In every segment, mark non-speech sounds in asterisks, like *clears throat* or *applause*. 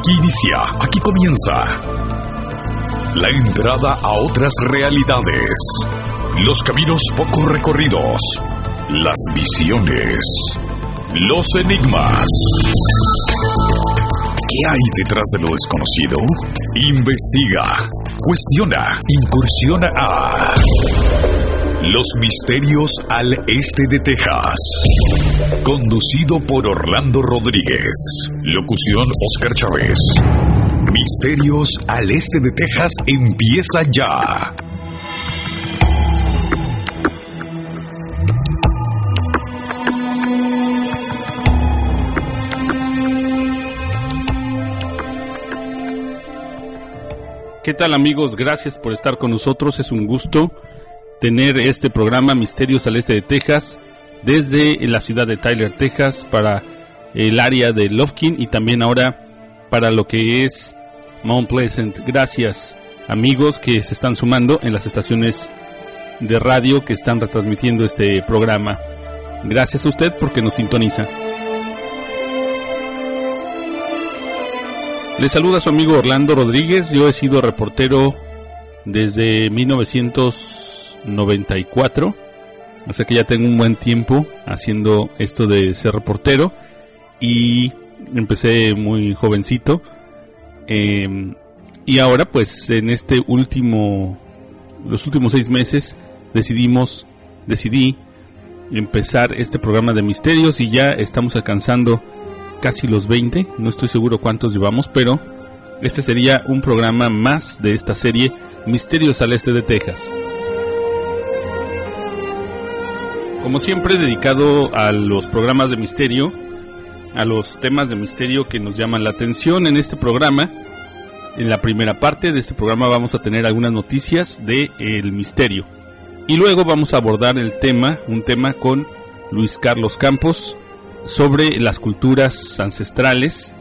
Aquí inicia, aquí comienza la entrada a otras realidades, los caminos poco recorridos, las visiones, los enigmas. ¿Qué hay detrás de lo desconocido? Investiga, cuestiona, incursiona a Los Misterios al Este de Texas. Conducido por Orlando Rodríguez. Locución Oscar Chávez. Misterios al Este de Texas empieza ya. ¿Qué tal amigos? Gracias por estar con nosotros. Es un gusto tener este programa Misterios al Este de Texas desde la ciudad de Tyler, Texas, para el área de Lofkin y también ahora para lo que es Mount Pleasant. Gracias amigos que se están sumando en las estaciones de radio que están retransmitiendo este programa. Gracias a usted porque nos sintoniza. Le saluda su amigo Orlando Rodríguez. Yo he sido reportero desde 1994. O sea que ya tengo un buen tiempo haciendo esto de ser reportero. Y empecé muy jovencito. Eh, y ahora pues en este último, los últimos seis meses decidimos, decidí empezar este programa de misterios y ya estamos alcanzando casi los 20, no estoy seguro cuántos llevamos, pero este sería un programa más de esta serie Misterios al Este de Texas. Como siempre dedicado a los programas de misterio, a los temas de misterio que nos llaman la atención en este programa. En la primera parte de este programa vamos a tener algunas noticias de el misterio. Y luego vamos a abordar el tema, un tema con Luis Carlos Campos, sobre las culturas ancestrales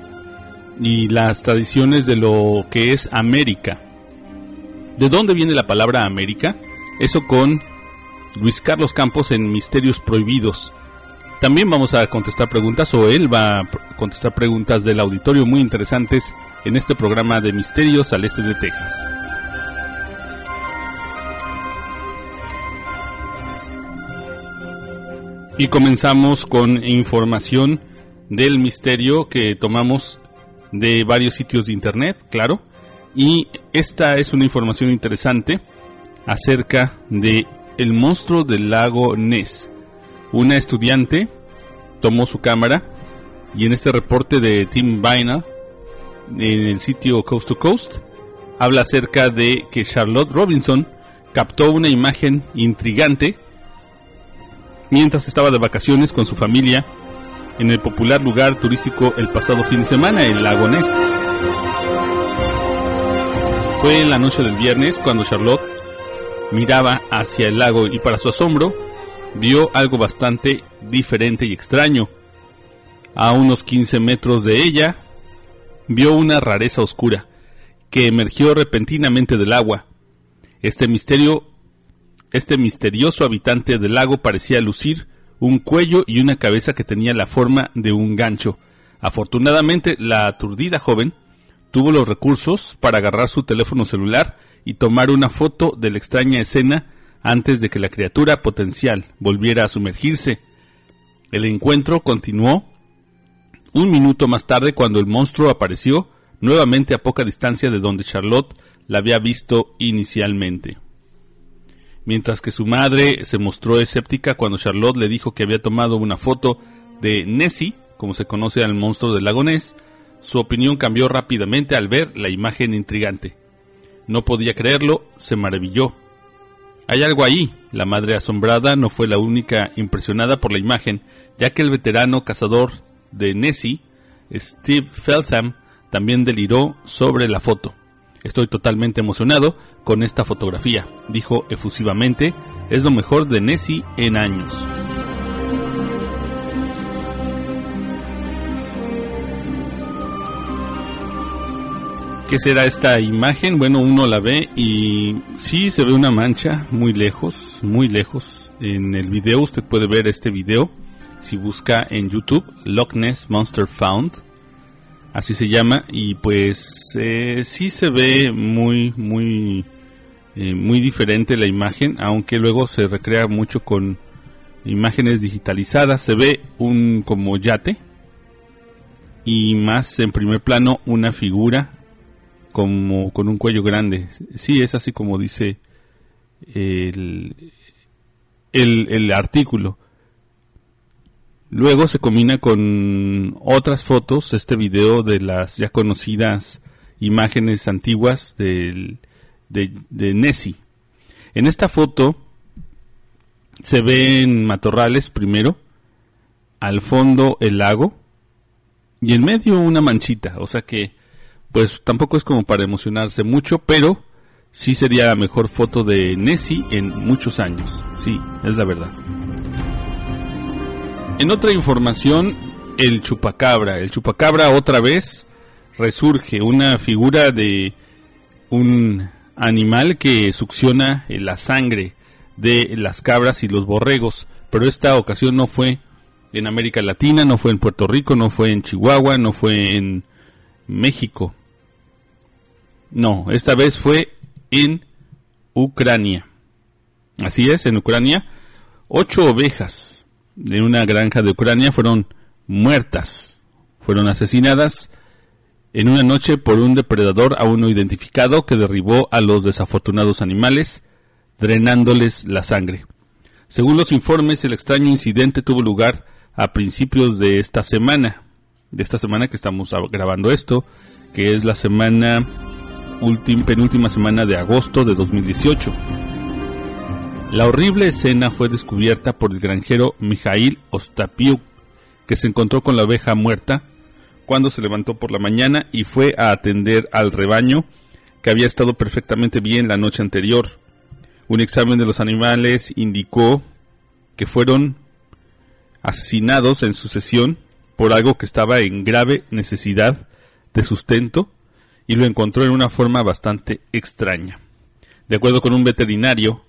y las tradiciones de lo que es América. ¿De dónde viene la palabra América? Eso con Luis Carlos Campos en Misterios Prohibidos. También vamos a contestar preguntas o él va a contestar preguntas del auditorio muy interesantes en este programa de Misterios al Este de Texas. Y comenzamos con información del misterio que tomamos de varios sitios de internet, claro. Y esta es una información interesante acerca de el monstruo del lago Ness. Una estudiante tomó su cámara y en este reporte de Tim Vaina en el sitio Coast to Coast habla acerca de que Charlotte Robinson captó una imagen intrigante mientras estaba de vacaciones con su familia en el popular lugar turístico el pasado fin de semana, el lago Ness. Fue en la noche del viernes cuando Charlotte miraba hacia el lago y para su asombro vio algo bastante diferente y extraño. A unos 15 metros de ella, vio una rareza oscura que emergió repentinamente del agua. Este misterio este misterioso habitante del lago parecía lucir un cuello y una cabeza que tenía la forma de un gancho. Afortunadamente, la aturdida joven tuvo los recursos para agarrar su teléfono celular y tomar una foto de la extraña escena antes de que la criatura potencial volviera a sumergirse. El encuentro continuó un minuto más tarde cuando el monstruo apareció nuevamente a poca distancia de donde Charlotte la había visto inicialmente mientras que su madre se mostró escéptica cuando Charlotte le dijo que había tomado una foto de Nessie, como se conoce al monstruo del lago Ness, su opinión cambió rápidamente al ver la imagen intrigante. No podía creerlo, se maravilló. Hay algo ahí. La madre asombrada no fue la única impresionada por la imagen, ya que el veterano cazador de Nessie, Steve Feltham, también deliró sobre la foto. Estoy totalmente emocionado con esta fotografía, dijo efusivamente. Es lo mejor de Nessie en años. ¿Qué será esta imagen? Bueno, uno la ve y sí se ve una mancha muy lejos, muy lejos. En el video usted puede ver este video si busca en YouTube Loch Ness Monster Found así se llama, y pues eh, sí se ve muy, muy, eh, muy diferente la imagen, aunque luego se recrea mucho con imágenes digitalizadas, se ve un como yate y más en primer plano una figura como con un cuello grande. Sí, es así como dice el, el, artículo. Luego se combina con otras fotos, este video de las ya conocidas imágenes antiguas del, de, de Nessie. En esta foto se ven matorrales primero, al fondo el lago y en medio una manchita, o sea que pues tampoco es como para emocionarse mucho, pero sí sería la mejor foto de Nessie en muchos años. Sí, es la verdad. En otra información, el chupacabra. El chupacabra otra vez resurge, una figura de un animal que succiona la sangre de las cabras y los borregos, pero esta ocasión no fue en América Latina, no fue en Puerto Rico, no fue en Chihuahua, no fue en México. No, esta vez fue en Ucrania. Así es, en Ucrania, ocho ovejas de una granja de Ucrania fueron muertas, fueron asesinadas en una noche por un depredador aún no identificado que derribó a los desafortunados animales, drenándoles la sangre. Según los informes, el extraño incidente tuvo lugar a principios de esta semana, de esta semana que estamos grabando esto, que es la semana penúltima semana de agosto de 2018. La horrible escena fue descubierta por el granjero Mijail Ostapiuk, que se encontró con la oveja muerta cuando se levantó por la mañana y fue a atender al rebaño que había estado perfectamente bien la noche anterior. Un examen de los animales indicó que fueron asesinados en sucesión por algo que estaba en grave necesidad de sustento y lo encontró en una forma bastante extraña. De acuerdo con un veterinario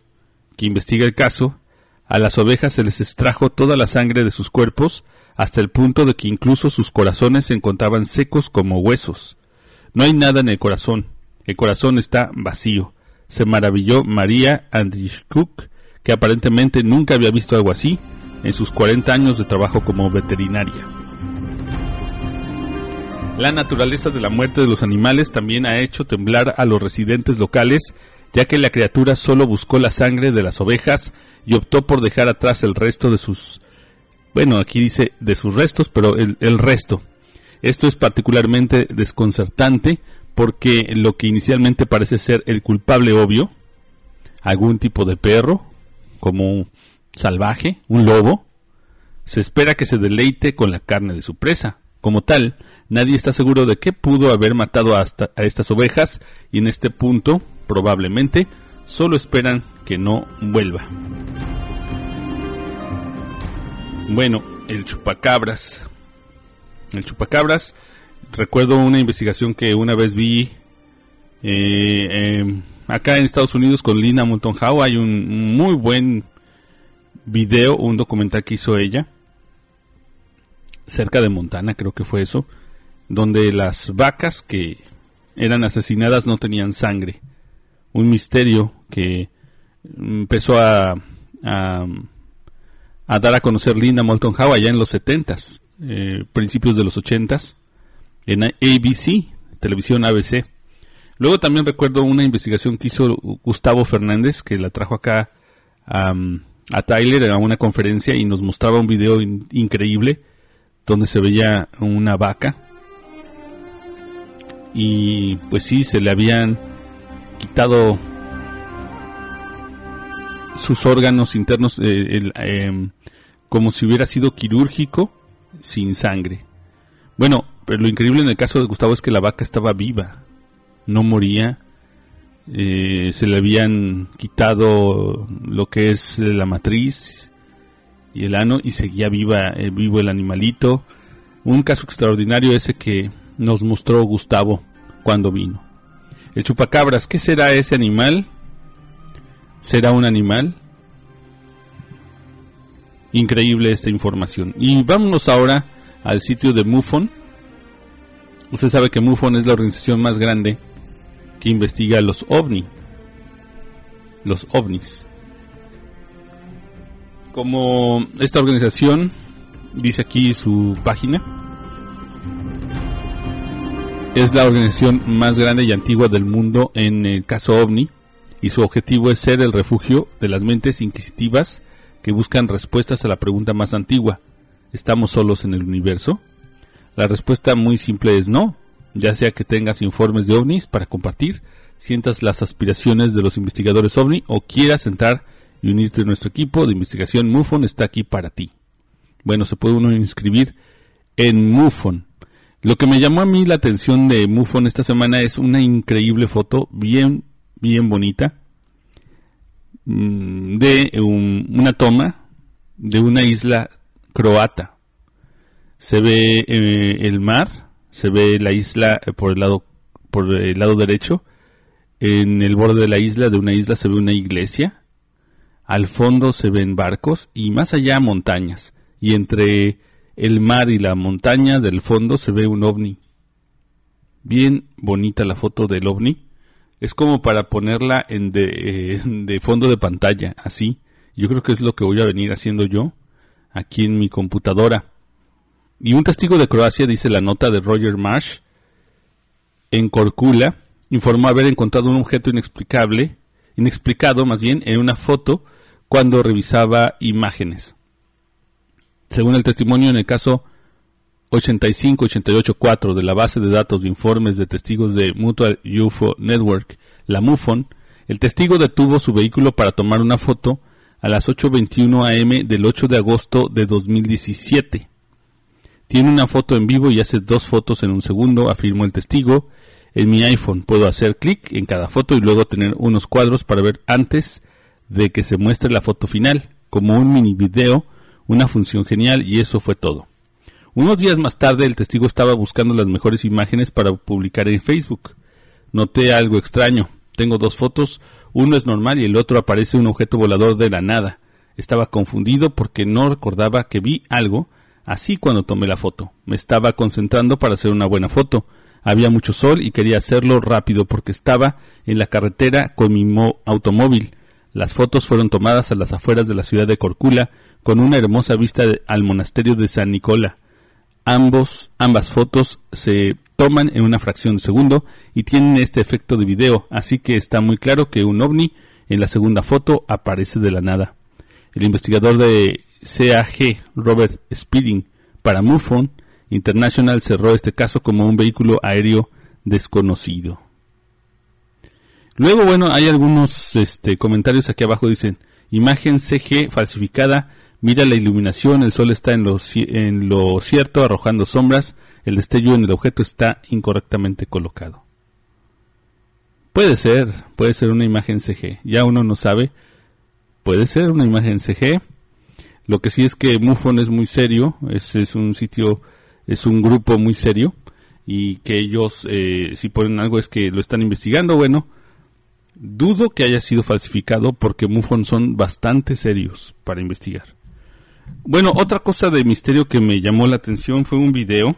que investiga el caso, a las ovejas se les extrajo toda la sangre de sus cuerpos hasta el punto de que incluso sus corazones se encontraban secos como huesos. No hay nada en el corazón, el corazón está vacío. Se maravilló María Andrishkuk, que aparentemente nunca había visto algo así en sus 40 años de trabajo como veterinaria. La naturaleza de la muerte de los animales también ha hecho temblar a los residentes locales, ya que la criatura solo buscó la sangre de las ovejas y optó por dejar atrás el resto de sus... Bueno, aquí dice de sus restos, pero el, el resto. Esto es particularmente desconcertante porque lo que inicialmente parece ser el culpable obvio, algún tipo de perro, como un salvaje, un lobo, se espera que se deleite con la carne de su presa. Como tal, nadie está seguro de qué pudo haber matado a estas ovejas y en este punto, probablemente, solo esperan que no vuelva. Bueno, el chupacabras. El chupacabras, recuerdo una investigación que una vez vi eh, em, acá en Estados Unidos con Lina Moulton Howe. Hay un muy buen video, un documental que hizo ella cerca de Montana, creo que fue eso, donde las vacas que eran asesinadas no tenían sangre. Un misterio que empezó a, a, dar a conocer Linda Moulton Howe allá en los 70s, eh, principios de los 80s, en ABC, televisión ABC. Luego también recuerdo una investigación que hizo Gustavo Fernández, que la trajo acá a, a Tyler a una conferencia y nos mostraba un video increíble donde se veía una vaca y pues sí, se le habían quitado sus órganos internos eh, em, como si hubiera sido quirúrgico sin sangre. Bueno, pero lo increíble en el caso de Gustavo es que la vaca estaba viva, no moría, eh, se le habían quitado lo que es la matriz y el ano y seguía viva, eh, vivo el animalito. Un caso extraordinario ese que nos mostró Gustavo cuando vino. El chupacabras, ¿qué será ese animal? ¿Será un animal? Increíble esta información. Y vámonos ahora al sitio de MUFON. Usted sabe que MUFON es la organización más grande que investiga los ovni. Los ovnis. Como esta organización dice aquí su página, es la organización más grande y antigua del mundo en el caso ovni y su objetivo es ser el refugio de las mentes inquisitivas que buscan respuestas a la pregunta más antigua, ¿estamos solos en el universo? La respuesta muy simple es no, ya sea que tengas informes de ovnis para compartir, sientas las aspiraciones de los investigadores ovni o quieras entrar y unirte a nuestro equipo de investigación MUFON está aquí para ti. Bueno, se puede uno inscribir en MUFON. Lo que me llamó a mí la atención de MUFON esta semana es una increíble foto, bien, bien bonita, mm, de una toma de una isla croata. Se ve eh, el mar, se ve la isla eh, por el lado por el lado derecho. En el borde de la isla, de una isla, se ve una iglesia. Al fondo se ven barcos y más allá montañas. Y entre el mar y la montaña del fondo se ve un ovni. Bien bonita la foto del ovni. Es como para ponerla en de, eh, *laughs* de fondo de pantalla, así. Yo creo que es lo que voy a venir haciendo yo aquí en mi computadora. Y un testigo de Croacia, dice la nota de Roger Marsh, en Corcula, informó haber encontrado un objeto inexplicable, inexplicado más bien, en una foto cuando revisaba imágenes. Según el testimonio en el caso 85-88-4 de la base de datos de informes de testigos de Mutual UFO Network, la MUFON, el testigo detuvo su vehículo para tomar una foto a las 8.21 am del 8 de agosto de 2017. Tiene una foto en vivo y hace dos fotos en un segundo, afirmó el testigo. En mi iPhone puedo hacer clic en cada foto y luego tener unos cuadros para ver antes de que se muestre la foto final, como un mini video, una función genial y eso fue todo. Unos días más tarde el testigo estaba buscando las mejores imágenes para publicar en Facebook. Noté algo extraño. Tengo dos fotos, uno es normal y el otro aparece un objeto volador de la nada. Estaba confundido porque no recordaba que vi algo Así cuando tomé la foto. Me estaba concentrando para hacer una buena foto. Había mucho sol y quería hacerlo rápido porque estaba en la carretera con mi automóvil. Las fotos fueron tomadas a las afueras de la ciudad de Corcula con una hermosa vista al monasterio de San Nicola. Ambos, ambas fotos se toman en una fracción de segundo y tienen este efecto de video, así que está muy claro que un ovni en la segunda foto aparece de la nada. El investigador de CAG Robert Speeding para MUFON International cerró este caso como un vehículo aéreo desconocido. Luego, bueno, hay algunos este, comentarios aquí abajo. Dicen, imagen CG falsificada, mira la iluminación, el sol está en lo, en lo cierto, arrojando sombras, el destello en el objeto está incorrectamente colocado. Puede ser, puede ser una imagen CG, ya uno no sabe. Puede ser una imagen CG, lo que sí es que MUFON es muy serio, es, es un sitio, es un grupo muy serio y que ellos eh, si ponen algo es que lo están investigando. Bueno, dudo que haya sido falsificado porque MUFON son bastante serios para investigar. Bueno, otra cosa de misterio que me llamó la atención fue un video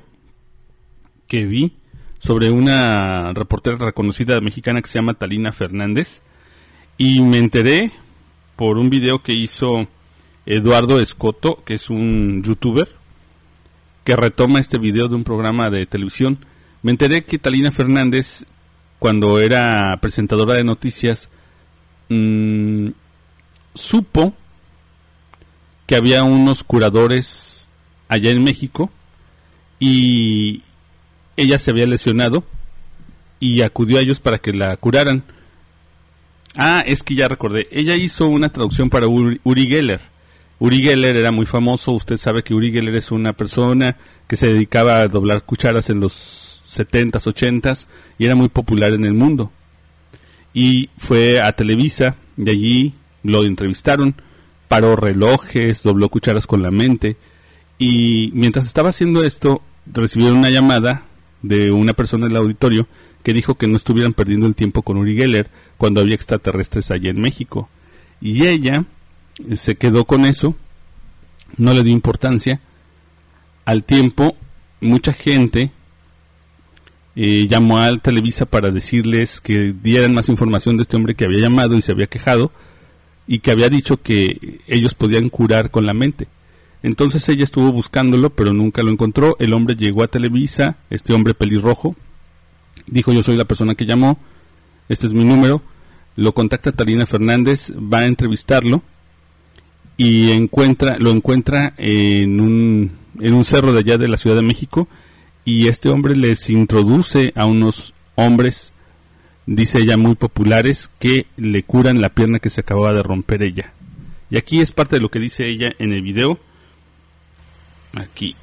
que vi sobre una reportera reconocida mexicana que se llama Talina Fernández y me enteré por un video que hizo Eduardo Escoto, que es un youtuber, que retoma este video de un programa de televisión. Me enteré que Talina Fernández, cuando era presentadora de noticias, mm, supo que había unos curadores allá en México y ella se había lesionado y acudió a ellos para que la curaran. Ah, es que ya recordé. Ella hizo una traducción para Uri Geller. Uri Geller era muy famoso, usted sabe que Uri Geller es una persona que se dedicaba a doblar cucharas en los 70s, 80s y era muy popular en el mundo. Y fue a Televisa, de allí lo entrevistaron, paró relojes, dobló cucharas con la mente y mientras estaba haciendo esto recibieron una llamada de una persona en el auditorio que dijo que no estuvieran perdiendo el tiempo con Uri Geller cuando había extraterrestres allá en México. Y ella se quedó con eso, no le dio importancia. Al tiempo, mucha gente eh, llamó a Televisa para decirles que dieran más información de este hombre que había llamado y se había quejado y que había dicho que ellos podían curar con la mente. Entonces ella estuvo buscándolo, pero nunca lo encontró. El hombre llegó a Televisa, este hombre pelirrojo, dijo yo soy la persona que llamó, este es mi número, lo contacta Talina Fernández, va a entrevistarlo y encuentra, lo encuentra en un, en un cerro de allá de la Ciudad de México y este hombre les introduce a unos hombres, dice ella, muy populares que le curan la pierna que se acababa de romper ella. Y aquí es parte de lo que dice ella en el video. Aquí.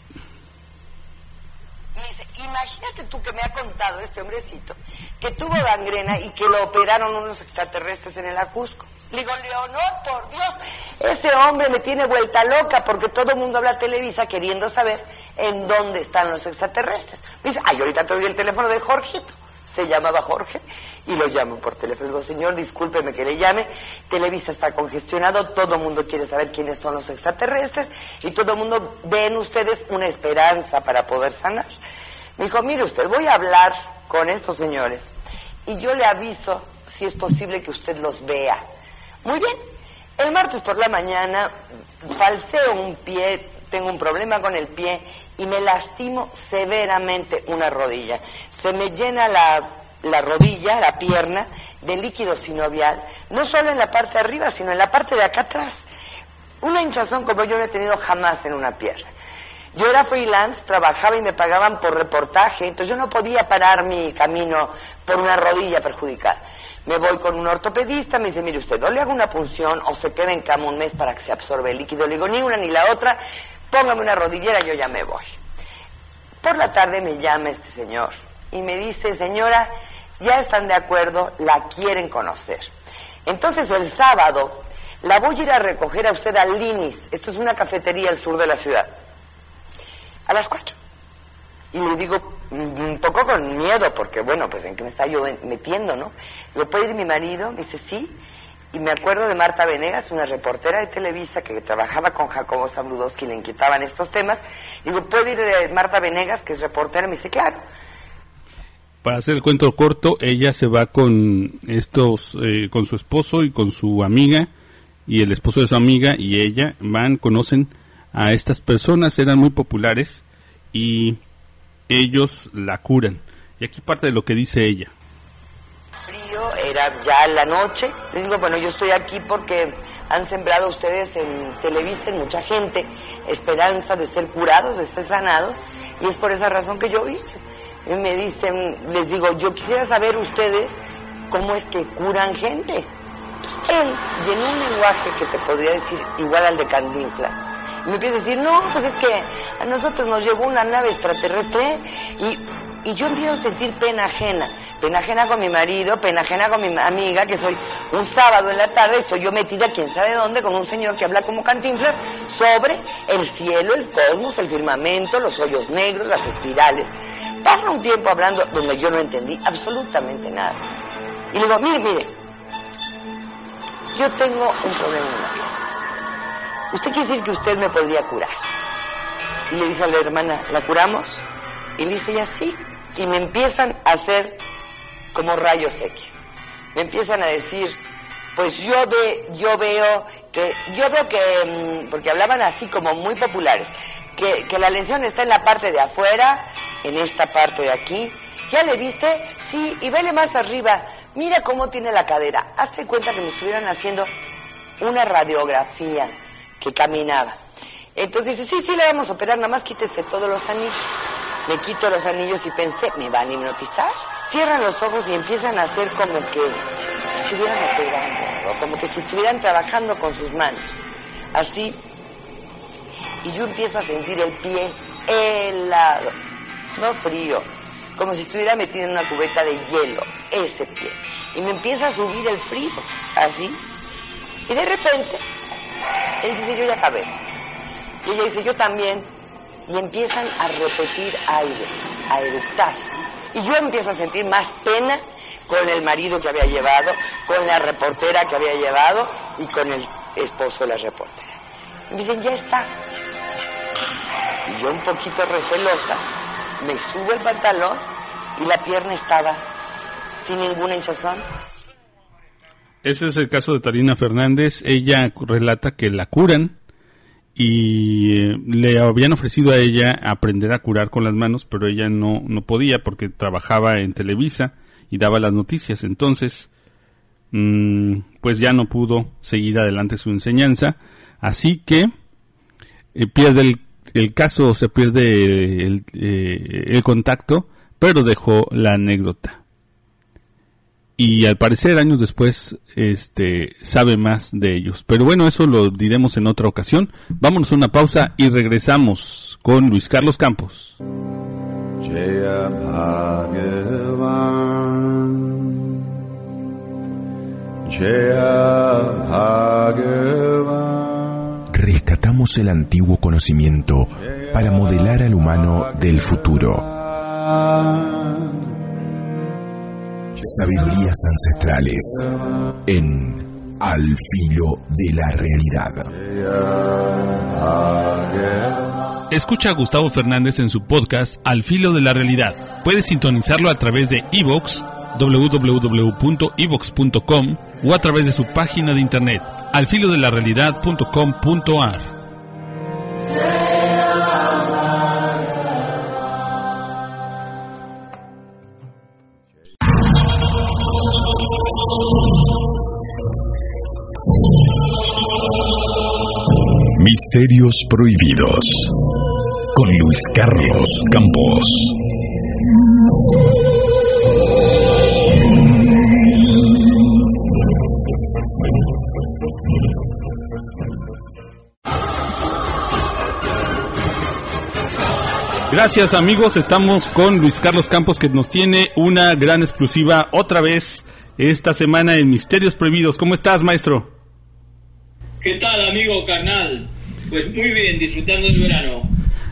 imagínate tú que me ha contado este hombrecito que tuvo gangrena y que lo operaron unos extraterrestres en el Ajusco. Le digo, Leonor, por Dios, ese hombre me tiene vuelta loca porque todo el mundo habla Televisa queriendo saber en dónde están los extraterrestres. Me dice, ay, ahorita te doy el teléfono de Jorgito. Se llamaba Jorge y lo llamo por teléfono. Digo, señor, discúlpeme que le llame. Televisa está congestionado, todo el mundo quiere saber quiénes son los extraterrestres y todo el mundo ve en ustedes una esperanza para poder sanar. Me dijo, mire usted, voy a hablar con estos señores y yo le aviso si es posible que usted los vea. Muy bien, el martes por la mañana falseo un pie, tengo un problema con el pie y me lastimo severamente una rodilla. Se me llena la, la rodilla, la pierna, de líquido sinovial, no solo en la parte de arriba, sino en la parte de acá atrás. Una hinchazón como yo no he tenido jamás en una pierna. Yo era freelance, trabajaba y me pagaban por reportaje, entonces yo no podía parar mi camino por una rodilla perjudicada. Me voy con un ortopedista, me dice, mire usted, o le hago una punción o se queda en cama un mes para que se absorbe el líquido. Le digo, ni una ni la otra, póngame una rodillera, yo ya me voy. Por la tarde me llama este señor y me dice, señora, ya están de acuerdo, la quieren conocer. Entonces el sábado la voy a ir a recoger a usted al Linis, esto es una cafetería al sur de la ciudad, a las cuatro. Y le digo, un poco con miedo, porque bueno, pues en qué me está yo metiendo, ¿no? ¿Lo puede ir mi marido? Me dice, sí. Y me acuerdo de Marta Venegas, una reportera de Televisa que trabajaba con Jacobo Zabludowski, le inquietaban estos temas. Digo, ¿puede ir eh, Marta Venegas, que es reportera? Me dice, claro. Para hacer el cuento corto, ella se va con estos, eh, con su esposo y con su amiga, y el esposo de su amiga y ella van, conocen a estas personas, eran muy populares, y ellos la curan. Y aquí parte de lo que dice ella. Era ya la noche. Les digo, bueno, yo estoy aquí porque han sembrado ustedes en Televisa, mucha gente, esperanza de ser curados, de ser sanados, y es por esa razón que yo vine. Y me dicen, les digo, yo quisiera saber ustedes cómo es que curan gente. Él, y en un lenguaje que te podría decir igual al de Cantinflas, me empieza a decir, no, pues es que a nosotros nos llevó una nave extraterrestre y, y yo empiezo a sentir pena ajena. Pena ajena con mi marido, pena ajena con mi amiga, que soy un sábado en la tarde, estoy yo metida quién sabe dónde con un señor que habla como cantinflas sobre el cielo, el cosmos, el firmamento, los hoyos negros, las espirales. Pasa un tiempo hablando donde yo no entendí absolutamente nada. Y le digo, mire, mire, yo tengo un problema Usted quiere decir que usted me podría curar. Y le dice a la hermana, ¿la curamos? Y le dice ella, sí. Y me empiezan a hacer como rayos X. Me empiezan a decir, pues yo, ve, yo veo que, yo veo que, mm, porque hablaban así como muy populares, que, que la lesión está en la parte de afuera, en esta parte de aquí. ¿Ya le viste? Sí, y vele más arriba. Mira cómo tiene la cadera. Hazte cuenta que me estuvieran haciendo una radiografía que caminaba. Entonces dice, sí, sí, le vamos a operar, nada más quítese todos los anillos. Me quito los anillos y pensé, ¿me van a hipnotizar? Cierran los ojos y empiezan a hacer como que estuvieran operando, como que si estuvieran trabajando con sus manos. Así. Y yo empiezo a sentir el pie helado, no frío, como si estuviera metido en una cubeta de hielo, ese pie. Y me empieza a subir el frío, así. Y de repente, él dice, yo ya acabé. Y ella dice, yo también. Y empiezan a repetir aire, a eructar. Y yo empiezo a sentir más pena con el marido que había llevado, con la reportera que había llevado y con el esposo de la reportera. Y me dicen, ya está. Y yo un poquito recelosa, me subo el pantalón y la pierna estaba sin ninguna hinchazón. Ese es el caso de Tarina Fernández. Ella relata que la curan y eh, le habían ofrecido a ella aprender a curar con las manos, pero ella no, no podía porque trabajaba en Televisa y daba las noticias. Entonces, mm, pues ya no pudo seguir adelante su enseñanza. Así que eh, pierde el, el, caso, se pierde el, eh, el contacto, pero dejó la anécdota y al parecer años después este sabe más de ellos. Pero bueno, eso lo diremos en otra ocasión. Vámonos a una pausa y regresamos con Luis Carlos Campos. Rescatamos el antiguo conocimiento para modelar al humano del futuro Sabidurías ancestrales en Al filo de la realidad. Escucha a Gustavo Fernández en su podcast Al filo de la realidad. Puedes sintonizarlo a través de iVoox, www.evox.com o a través de su página de internet alfilodelarrealidad.com.ar. Misterios Prohibidos con Luis Carlos Campos. Gracias amigos, estamos con Luis Carlos Campos que nos tiene una gran exclusiva otra vez esta semana en Misterios Prohibidos. ¿Cómo estás, maestro? ¿Qué tal, amigo carnal? Pues muy bien, disfrutando del verano.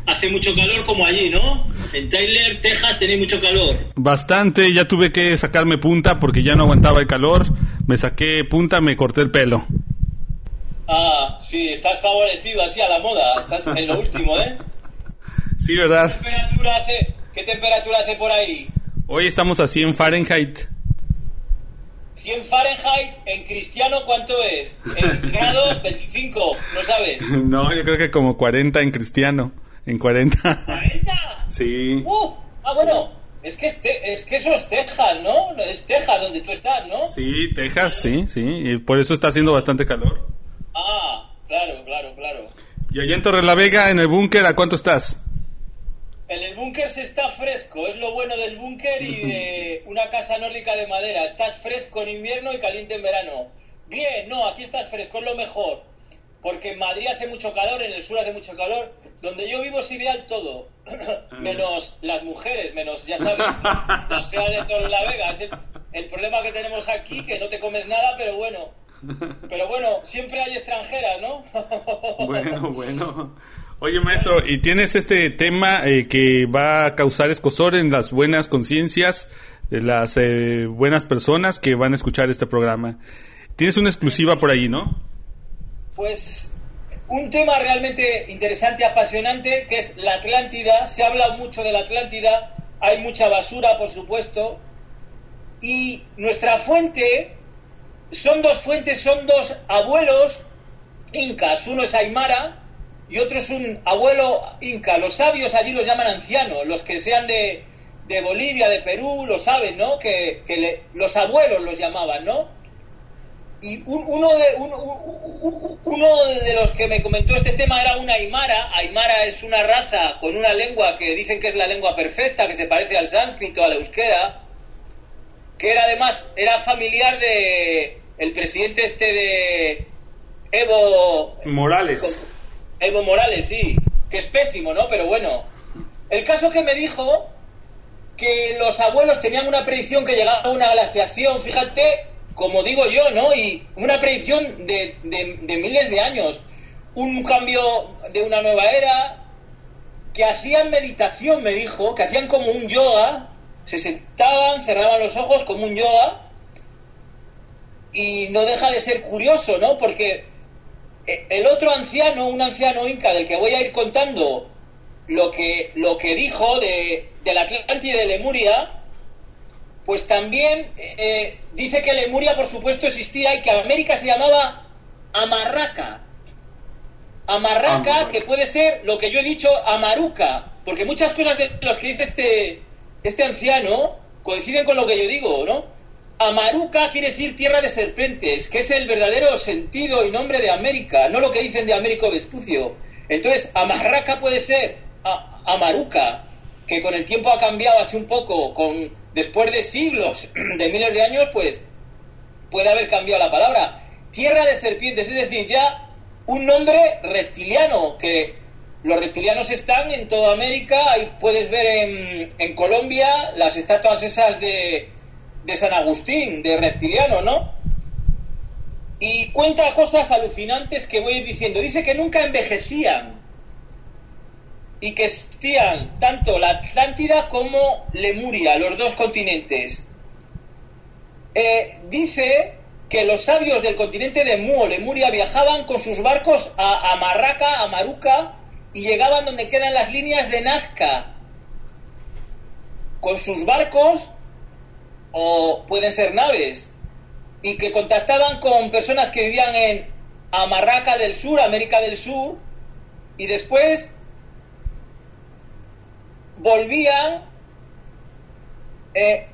Hace mucho calor como allí, ¿no? En Tyler, Texas, tenéis mucho calor. Bastante, ya tuve que sacarme punta porque ya no aguantaba el calor. Me saqué punta, me corté el pelo. Ah, sí, estás favorecido así a la moda. Estás en lo último, ¿eh? *laughs* Sí, ¿verdad? ¿Qué temperatura hace, qué temperatura hace por ahí? Hoy estamos así en Fahrenheit. 100 Fahrenheit en cristiano, ¿cuánto es? ¿En *laughs* grados? 25, ¿no sabes? *laughs* No, yo creo que como 40 en cristiano. En 40. ¿40? Sí. Uh, ah, bueno, es que, es, es que eso es Texas, ¿no? Es Texas donde tú estás, ¿no? Sí, Texas, sí, sí. Y por eso está haciendo bastante calor. Ah, claro, claro, claro. ¿Y allá en Torre la Vega, en el búnker, a cuánto estás? En el búnker se está fresco, es lo bueno del búnker y de *laughs* una casa nórdica de madera. Estás fresco en invierno y caliente en verano. Bien, no, aquí estás fresco, es lo mejor. Porque en Madrid hace mucho calor, en el sur hace mucho calor. Donde yo vivo es ideal todo. *coughs* menos las mujeres, menos, ya sabes, *laughs* la sea de Torre la Vega. Es el, el problema que tenemos aquí, que no te comes nada, pero bueno. *laughs* Pero bueno, siempre hay extranjeras, ¿no? bueno, bueno. Oye, maestro, y tienes este tema eh, que va a causar escosor en las buenas conciencias de las eh, buenas personas que van a escuchar este programa. Tienes una exclusiva por ahí, ¿no? Pues un tema realmente interesante, apasionante, que es la Atlántida. Se habla mucho de la Atlántida, hay mucha basura, por supuesto. Y nuestra fuente, son dos fuentes, son dos abuelos incas. Uno es Aymara, y otro es un abuelo inca. Los sabios allí los llaman ancianos, los que sean de, de Bolivia, de Perú, lo saben, ¿no? Que, que los abuelos los llamaban, ¿no? Y uno, de, uno de los que me comentó este tema era una Aymara. Aymara es una raza con una lengua que dicen que es la lengua perfecta, que se parece al sánscrito, a la euskera, que era además, era familiar de el presidente este de Evo Morales. Evo Morales, sí, que es pésimo, ¿no? Pero bueno, el caso que me dijo que los abuelos tenían una predicción que llegaba una glaciación, fíjate, como digo yo, ¿no? Y una predicción de, de, miles de años, un cambio de una nueva era, que hacían meditación, me dijo, que hacían como un yoga, se sentaban, cerraban los ojos como un yoga, y no deja de ser curioso, ¿no? Porque el otro anciano, un anciano inca del que voy a ir contando lo que, lo que dijo de, de la Atlántida de Lemuria, pues también eh, dice que Lemuria, por supuesto, existía y que América se llamaba Amarraca. Amarraca, que puede ser lo que yo he dicho, Amaruca, porque muchas cosas de los que dice este, este anciano coinciden con lo que yo digo, ¿no? Amaruca quiere decir tierra de serpientes, que es el verdadero sentido y nombre de América, no lo que dicen de Américo Vespucio. Entonces, Amarraca puede ser Amaruca, que con el tiempo ha cambiado así un poco, con después de siglos, *clears throat* de miles de años, pues puede haber cambiado la palabra. Tierra de serpientes, es decir, ya un nombre reptiliano, que los reptilianos están en toda América, ahí puedes ver en Colombia las estatuas esas de, de San Agustín, de reptiliano, ¿no? Y cuenta cosas alucinantes que voy a ir diciendo. Dice que nunca envejecían y que existían tanto la Atlántida como Lemuria, los dos continentes. Eh, dice que los sabios del continente de Mu Lemuria viajaban con sus barcos a, a Marraca, a Maruca, y llegaban donde quedan las líneas de Nazca. Con sus barcos, o pueden ser naves, y que contactaban con personas que vivían en Amarraca del Sur, América del Sur, y después volvían, eh,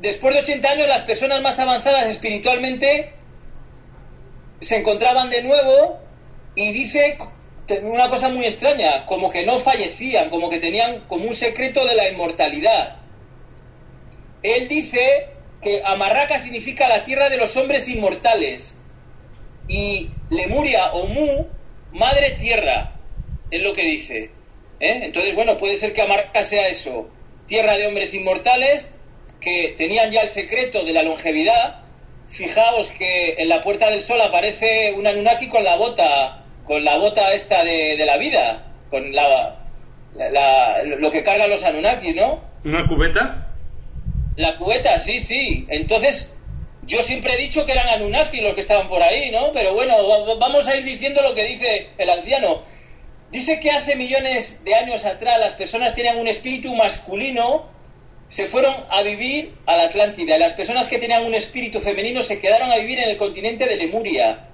después de 80 años, las personas más avanzadas espiritualmente se encontraban de nuevo y dice una cosa muy extraña, como que no fallecían, como que tenían como un secreto de la inmortalidad. Él dice que Amarraca significa la tierra de los hombres inmortales y Lemuria o Mu, madre tierra, es lo que dice. ¿Eh? Entonces, bueno, puede ser que Amarca sea eso, tierra de hombres inmortales que tenían ya el secreto de la longevidad. Fijaos que en la Puerta del Sol aparece un Anunnaki con la bota, con la bota esta de, la vida, con la, lo que cargan los Anunnaki, ¿no? ¿Una cubeta? La cubeta, sí, sí. Entonces, yo siempre he dicho que eran Anunnaki los que estaban por ahí, ¿no? Pero bueno, vamos a ir diciendo lo que dice el anciano. Dice que hace millones de años atrás las personas tenían un espíritu masculino, se fueron a vivir a la Atlántida y las personas que tenían un espíritu femenino se quedaron a vivir en el continente de Lemuria.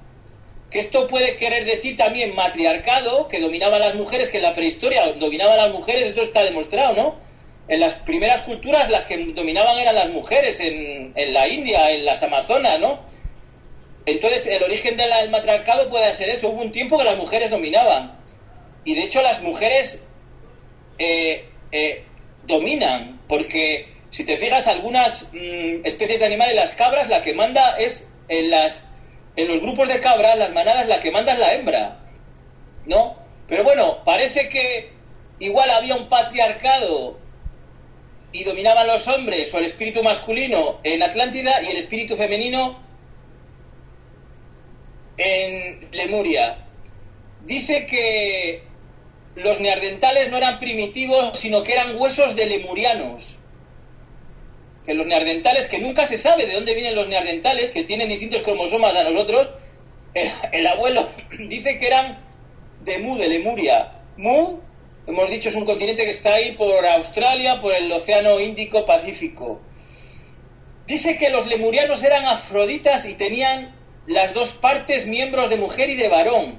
Que esto puede querer decir también matriarcado, que dominaban las mujeres, que en la prehistoria dominaban las mujeres, esto está demostrado, ¿no? En las primeras culturas las que dominaban eran las mujeres, en, en la India, en las Amazonas, ¿no? Entonces el origen del matriarcado puede ser eso, hubo un tiempo que las mujeres dominaban y de hecho las mujeres eh, eh, dominan, porque si te fijas, algunas mm, especies de animales, las cabras, la que manda es en, las, en los grupos de cabras, las manadas, la que manda es la hembra, ¿no? Pero bueno, parece que igual había un patriarcado y dominaban los hombres o el espíritu masculino en Atlántida y el espíritu femenino en Lemuria. Dice que los neardentales no eran primitivos, sino que eran huesos de lemurianos. Que los neardentales, que nunca se sabe de dónde vienen los neardentales, que tienen distintos cromosomas a nosotros, el, abuelo *laughs* dice que eran de Mu, de Lemuria. Mu, hemos dicho, es un continente que está ahí por Australia, por el Océano Índico Pacífico. Dice que los lemurianos eran afroditas y tenían las dos partes miembros de mujer y de varón.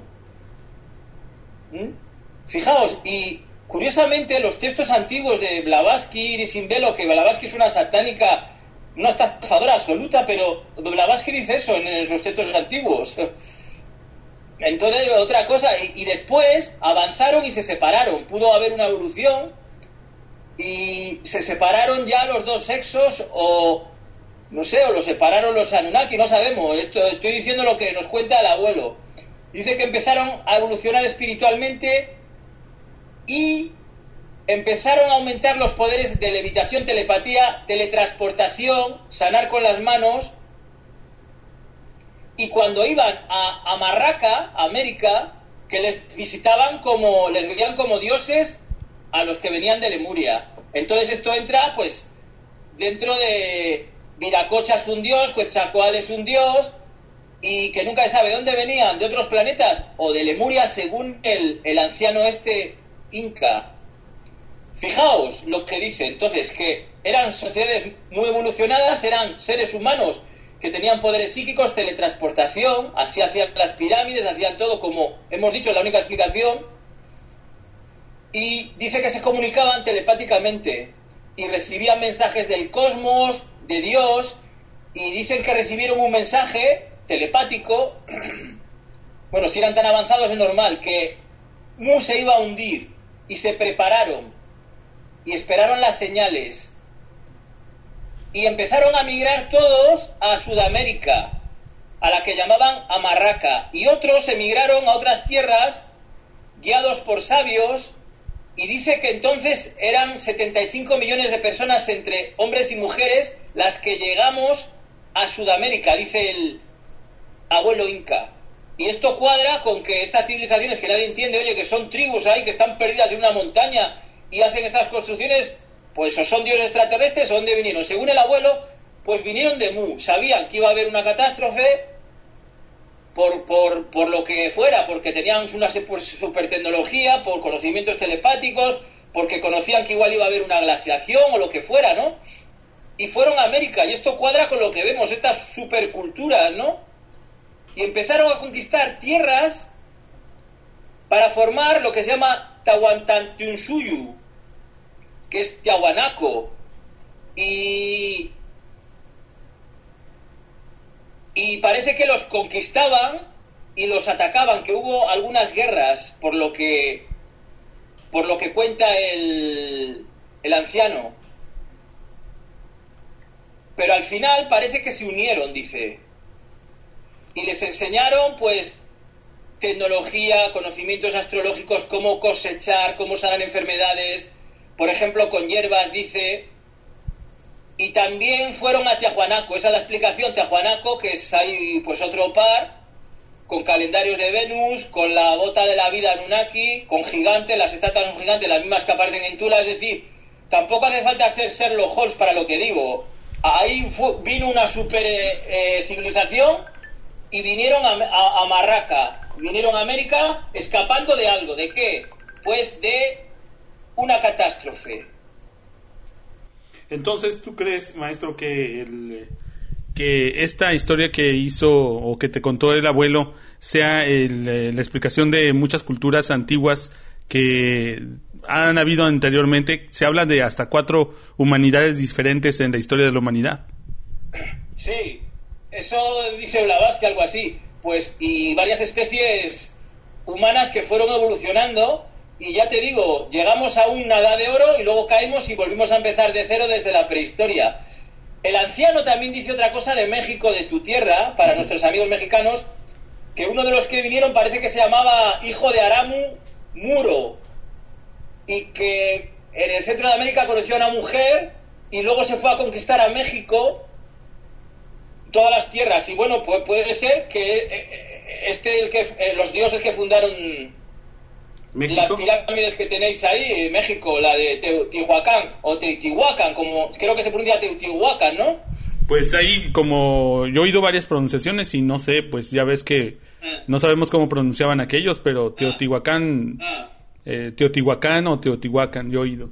¿Mm? Fijaos, y curiosamente los textos antiguos de Blavatsky y Simbelo, que Blavatsky es una satánica, una estafadora absoluta, pero Blavatsky dice eso en esos textos antiguos. *laughs* Entonces, otra cosa, y, después avanzaron y se separaron. Pudo haber una evolución y se separaron ya los dos sexos o no sé, o los separaron los Anunnaki, no sabemos. Esto, estoy diciendo lo que nos cuenta el abuelo. Dice que empezaron a evolucionar espiritualmente y empezaron a aumentar los poderes de levitación, telepatía, teletransportación, sanar con las manos. Y cuando iban a, a Marraca, América, que les visitaban como, les veían como dioses a los que venían de Lemuria. Entonces esto entra, pues, dentro de Viracocha es un dios, Quetzalcoatl es un dios, y que nunca se sabe dónde venían, de otros planetas o de Lemuria, según el, el anciano este Inca. Fijaos lo que dice, entonces, que eran sociedades muy evolucionadas, eran seres humanos que tenían poderes psíquicos, teletransportación, así hacían las pirámides, hacían todo como hemos dicho, la única explicación. Y dice que se comunicaban telepáticamente y recibían mensajes del cosmos, de Dios, y dicen que recibieron un mensaje telepático. *clears throat* bueno, si eran tan avanzados es normal, que Mu se iba a hundir y se prepararon y esperaron las señales. Y empezaron a migrar todos a Sudamérica, a la que llamaban Amarraca. Y otros emigraron a otras tierras, guiados por sabios, y dice que entonces eran 75 millones de personas entre hombres y mujeres las que llegamos a Sudamérica, dice el abuelo inca. Y esto cuadra con que estas civilizaciones que nadie entiende, oye, que son tribus ahí, que están perdidas en una montaña y hacen estas construcciones, pues son dioses extraterrestres o dónde vinieron. Según el abuelo, pues vinieron de Mu, sabían que iba a haber una catástrofe por, por, por lo que fuera, porque tenían una super tecnología, por conocimientos telepáticos, porque conocían que igual iba a haber una glaciación o lo que fuera, ¿no? Y fueron a América, y esto cuadra con lo que vemos, estas superculturas, ¿no? Y empezaron a conquistar tierras para formar lo que se llama Tahuantinsuyu, que es Tiahuanaco, y, y parece que los conquistaban y los atacaban, que hubo algunas guerras, por lo que, por lo que cuenta el, el anciano. Pero al final parece que se unieron, dice. Y les enseñaron, pues, tecnología, conocimientos astrológicos, cómo cosechar, cómo sanar enfermedades, por ejemplo, con hierbas, dice, y también fueron a Tiahuanaco, esa es la explicación, Tiahuanaco, que es ahí pues otro par, con calendarios de Venus, con la bota de la vida Nunaki, con gigantes, las estatuas son gigantes, las mismas que aparecen en Tula, es decir, tampoco hace falta ser Sherlock Holmes para lo que digo. Ahí vino una super eh, eh, civilización y vinieron a, a, a Marraca, vinieron a América escapando de algo, ¿de qué? Pues de una catástrofe. Entonces, ¿tú crees, maestro, que el, que esta historia que hizo o que te contó el abuelo sea el, la explicación de muchas culturas antiguas que han habido anteriormente? Se habla de hasta cuatro humanidades diferentes en la historia de la humanidad. Sí, eso dice Blavatsky, algo así. Pues, y varias especies humanas que fueron evolucionando y ya te digo, llegamos a una edad de oro y luego caemos y volvimos a empezar de cero desde la prehistoria. El anciano también dice otra cosa de México, de tu tierra, para nuestros amigos mexicanos, que uno de los que vinieron parece que se llamaba hijo de Aramu Muro y que en el centro de América conoció a una mujer y luego se fue a conquistar a México todas las tierras y bueno pues puede ser que eh, eh, este el que eh, los dioses que fundaron las pirámides que tenéis ahí México, la de Teotihuacán o Teotihuacán, como creo que se pronuncia Teotihuacán, ¿no? Pues ahí, como yo he oído varias pronunciaciones y no sé, pues ya ves que ah. no sabemos cómo pronunciaban aquellos, pero ah. Teotihuacán, ah. eh, Teotihuacán o Teotihuacán, yo he oído.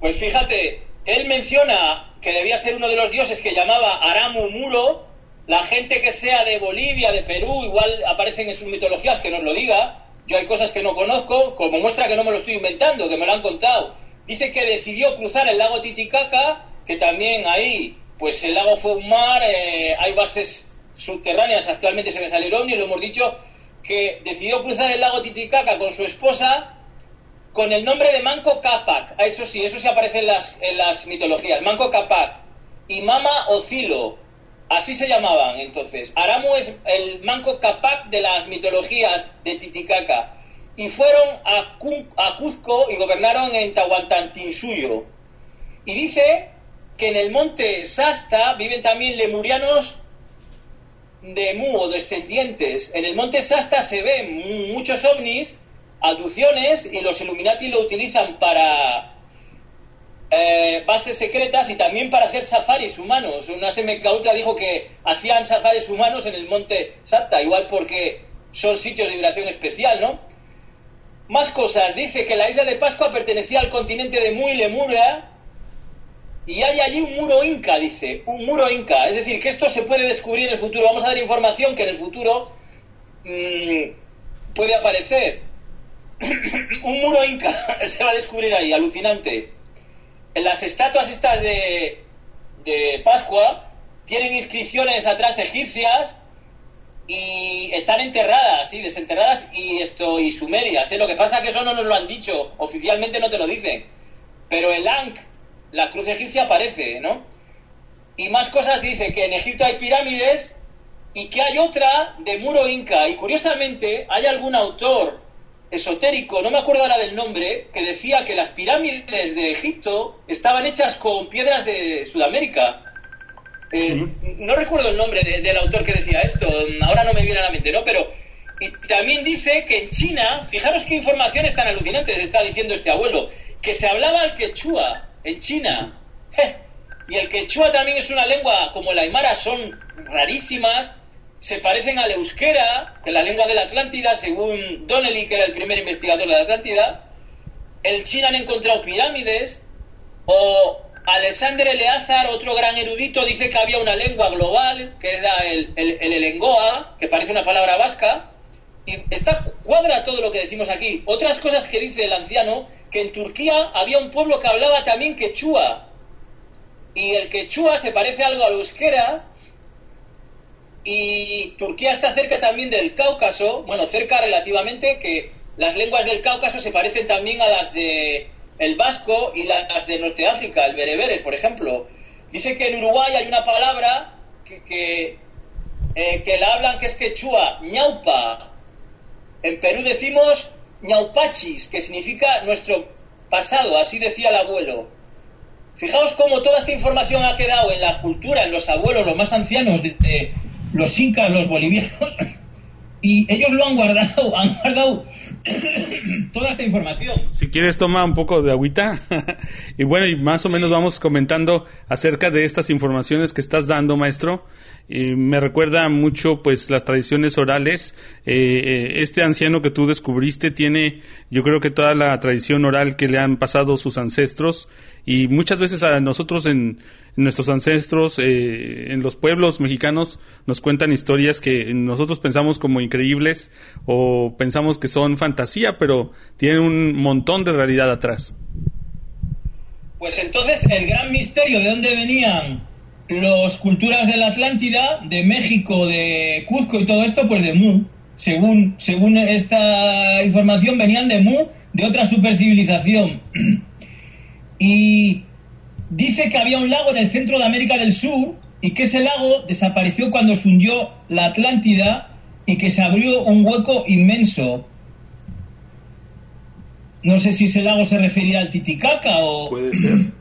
Pues fíjate, él menciona que debía ser uno de los dioses que llamaba Aramu Muro, la gente que sea de Bolivia, de Perú, igual aparecen en sus mitologías, que nos lo diga, yo hay cosas que no conozco, como muestra que no me lo estoy inventando, que me lo han contado. Dice que decidió cruzar el lago Titicaca, que también ahí, pues el lago fue un mar, eh, hay bases subterráneas, actualmente se me salieron y lo hemos dicho, que decidió cruzar el lago Titicaca con su esposa con el nombre de Manco Capac. Ah, eso sí, eso sí aparece en las, en las mitologías. Manco Capac y Mama Ocilo Así se llamaban entonces. Aramu es el manco Capac de las mitologías de Titicaca. Y fueron a, Cuzco y gobernaron en Tahuantinsuyo. Y dice que en el monte Sasta viven también lemurianos de Mu o descendientes. En el monte Sasta se ven muchos ovnis, aducciones, y los Illuminati lo utilizan para eh, bases secretas y también para hacer safaris humanos. Una semecautra dijo que hacían safaris humanos en el monte Sapta, igual porque son sitios de vibración especial, ¿no? Más cosas. Dice que la isla de Pascua pertenecía al continente de Mu y Lemuria y hay allí un muro inca, dice. Un muro inca. Es decir, que esto se puede descubrir en el futuro. Vamos a dar información que en el futuro mm, puede aparecer. *coughs* un muro inca *laughs* se va a descubrir ahí, alucinante. En las estatuas estas de, de Pascua tienen inscripciones atrás egipcias y están enterradas, sí, desenterradas y esto y sumerias. ¿eh? Lo que pasa es que eso no nos lo han dicho, oficialmente no te lo dicen. Pero el Ankh, la cruz egipcia, aparece, ¿no? Y más cosas dice que en Egipto hay pirámides y que hay otra de muro inca. Y curiosamente hay algún autor esotérico, no me acuerdo ahora del nombre, que decía que las pirámides de Egipto estaban hechas con piedras de Sudamérica. Eh, no recuerdo el nombre del autor que decía esto, ahora no me viene a la mente, ¿no? Pero y también dice que en China, fijaros qué informaciones tan alucinantes está diciendo este abuelo, que se hablaba el quechua en China. Y el quechua también es una lengua como la aymara, son rarísimas, se parecen al euskera, que la lengua de la Atlántida, según Donnelly, que era el primer investigador de la Atlántida. En China han encontrado pirámides, o Alexander Eleazar, otro gran erudito, dice que había una lengua global, que era el, el, elengoa, que parece una palabra vasca, y está, cuadra todo lo que decimos aquí. Otras cosas que dice el anciano, que en Turquía había un pueblo que hablaba también quechua, y el quechua se parece algo al euskera, y Turquía está cerca también del Cáucaso, bueno, cerca relativamente, que las lenguas del Cáucaso se parecen también a las de el vasco y las de Norte África, el berebere, por ejemplo. Dice que en Uruguay hay una palabra que, eh, que la hablan que es quechua, ñaupa. En Perú decimos ñaupachis, que significa nuestro pasado, así decía el abuelo. Fijaos cómo toda esta información ha quedado en la cultura, en los abuelos, los más ancianos, de los incas, los bolivianos, *laughs* y ellos lo han guardado, *laughs* han guardado *coughs* toda esta información. Si quieres toma un poco de agüita *laughs* y bueno, y más o menos vamos comentando acerca de estas informaciones que estás dando, maestro. Y me recuerda mucho pues las tradiciones orales. Eh, eh, este anciano que tú descubriste tiene yo creo que toda la tradición oral que le han pasado sus ancestros y muchas veces a nosotros en, nuestros ancestros, eh, en los pueblos mexicanos, nos cuentan historias que nosotros pensamos como increíbles o pensamos que son fantasía, pero tienen un montón de realidad atrás. Pues entonces el gran misterio de dónde venían las culturas de la Atlántida, de México, de Cuzco y todo esto, pues de Mu. Según, según esta información, venían de Mu, de otra supercivilización. *clears throat* y dice que había un lago en el centro de América del Sur y que ese lago desapareció cuando se hundió la Atlántida y que se abrió un hueco inmenso. No sé si ese lago se refería al Titicaca o, Puede ser.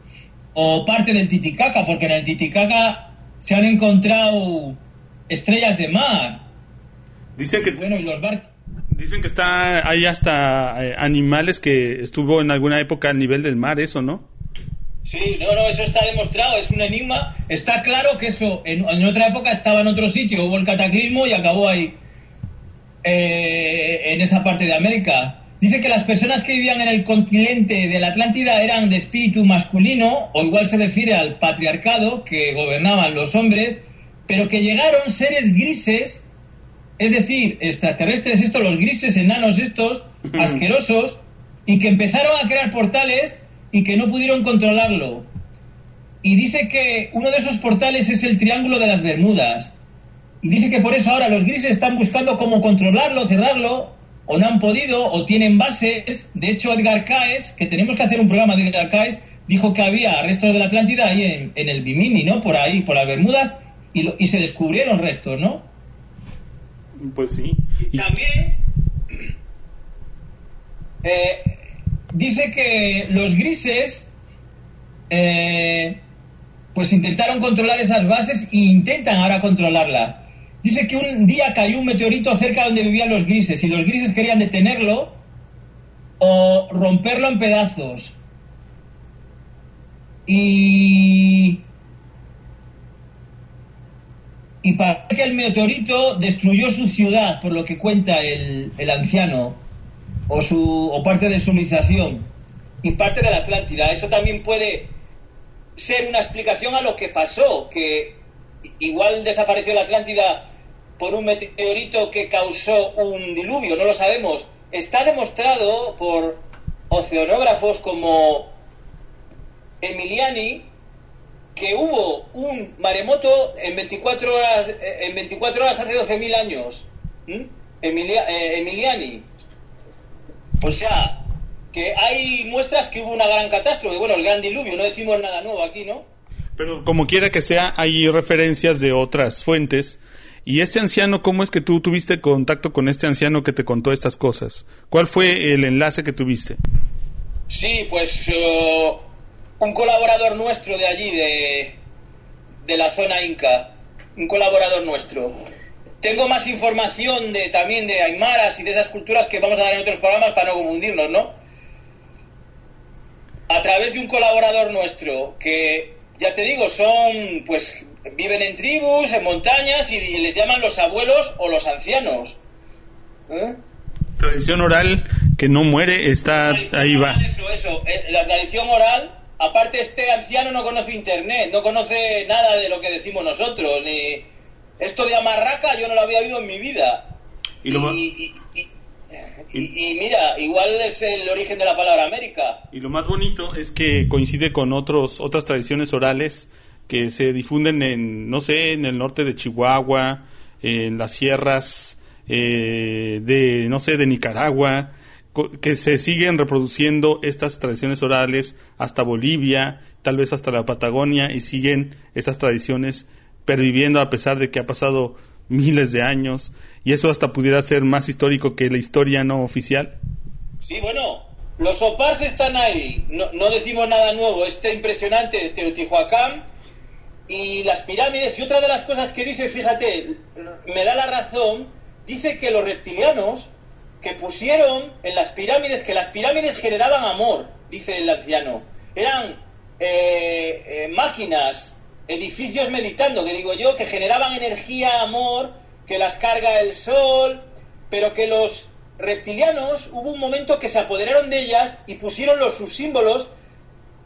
O parte del Titicaca, porque en el Titicaca se han encontrado estrellas de mar. Dicen que Bueno, y los barcos. dicen que está hay hasta eh, animales que estuvo en alguna época a nivel del mar, eso, ¿no? Sí, no, no, eso está demostrado, es un enigma. Está claro que eso en, en otra época estaba en otro sitio, hubo el cataclismo y acabó ahí, eh, en esa parte de América. Dice que las personas que vivían en el continente de la Atlántida eran de espíritu masculino, o igual se refiere al patriarcado que gobernaban los hombres, pero que llegaron seres grises, es decir, extraterrestres, estos, los grises enanos estos, asquerosos, y que empezaron a crear portales y que no pudieron controlarlo. Y dice que uno de esos portales es el Triángulo de las Bermudas. Y dice que por eso ahora los grises están buscando cómo controlarlo, cerrarlo, o no han podido, o tienen bases. De hecho, Edgar Caes, que tenemos que hacer un programa de Edgar Caes, dijo que había restos de la Atlántida ahí en, en el Bimini, ¿no? Por ahí, por las Bermudas, y, lo- y se descubrieron restos, ¿no? Pues sí. Y también eh, dice que los grises eh, pues intentaron controlar esas bases e intentan ahora controlarlas. Dice que un día cayó un meteorito cerca donde vivían los grises y los grises querían detenerlo o romperlo en pedazos. Y y parece que el meteorito destruyó su ciudad, por lo que cuenta el, el anciano. o, su, o parte de su civilización y parte de la Atlántida. Eso también puede ser una explicación a lo que pasó, que igual desapareció la Atlántida por un meteorito que causó un diluvio, no lo sabemos. Está demostrado por oceanógrafos como Emiliani que hubo un maremoto en 24 horas, en 24 horas hace 12.000 años. Eh, Emiliani. O sea, que hay muestras que hubo una gran catástrofe. Bueno, el gran diluvio, no decimos nada nuevo aquí, ¿no? Pero como quiera que sea, hay referencias de otras fuentes. ¿Y este anciano, cómo es que tú tuviste contacto con este anciano que te contó estas cosas? ¿Cuál fue el enlace que tuviste? Sí, pues uh, un colaborador nuestro de allí, de, de la zona Inca, un colaborador nuestro. Tengo más información de también de Aymaras y de esas culturas que vamos a dar en otros programas para no confundirnos, ¿no? A través de un colaborador nuestro que ya te digo, son, pues, viven en tribus, en montañas y les llaman los abuelos o los ancianos. ¿Eh? Tradición oral que no muere, está ahí va. Eso, eso. Eh, la tradición oral, aparte este anciano no conoce internet, no conoce nada de lo que decimos nosotros, ni esto de amarraca yo no lo había oído en mi vida. Y, y, mira, igual es el origen de la palabra América. Y lo más bonito es que coincide con otros otras tradiciones orales que se difunden en, no sé, en el norte de Chihuahua, en las sierras eh, de, no sé, de Nicaragua, que se siguen reproduciendo estas tradiciones orales hasta Bolivia, tal vez hasta la Patagonia, y siguen estas tradiciones perviviendo a pesar de que ha pasado miles de años y eso hasta pudiera ser más histórico que la historia no oficial. Sí, bueno, los opars están ahí, no, decimos nada nuevo, este impresionante Teotihuacán y las pirámides. Y otra de las cosas que dice, fíjate, me da la razón, dice que los reptilianos que pusieron en las pirámides, que las pirámides generaban amor, dice el anciano, eran eh, eh, máquinas edificios meditando, que digo yo, que generaban energía, amor, que las carga el sol, pero que los reptilianos hubo un momento que se apoderaron de ellas y pusieron los sus símbolos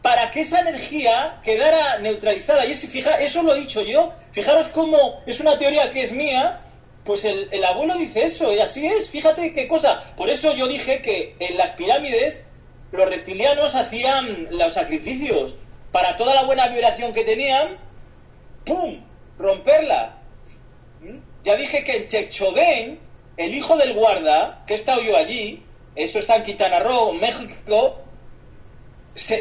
para que esa energía quedara neutralizada. Y fija, eso lo he dicho yo. Fijaros cómo es una teoría que es mía, pues el, el, abuelo dice eso, y así es, fíjate qué cosa. Por eso yo dije que en las pirámides los reptilianos hacían los sacrificios para toda la buena vibración que tenían ¡pum! romperla. Ya dije que en Chechoven, el hijo del guarda, que he estado yo allí, esto está en Quintana Roo, México,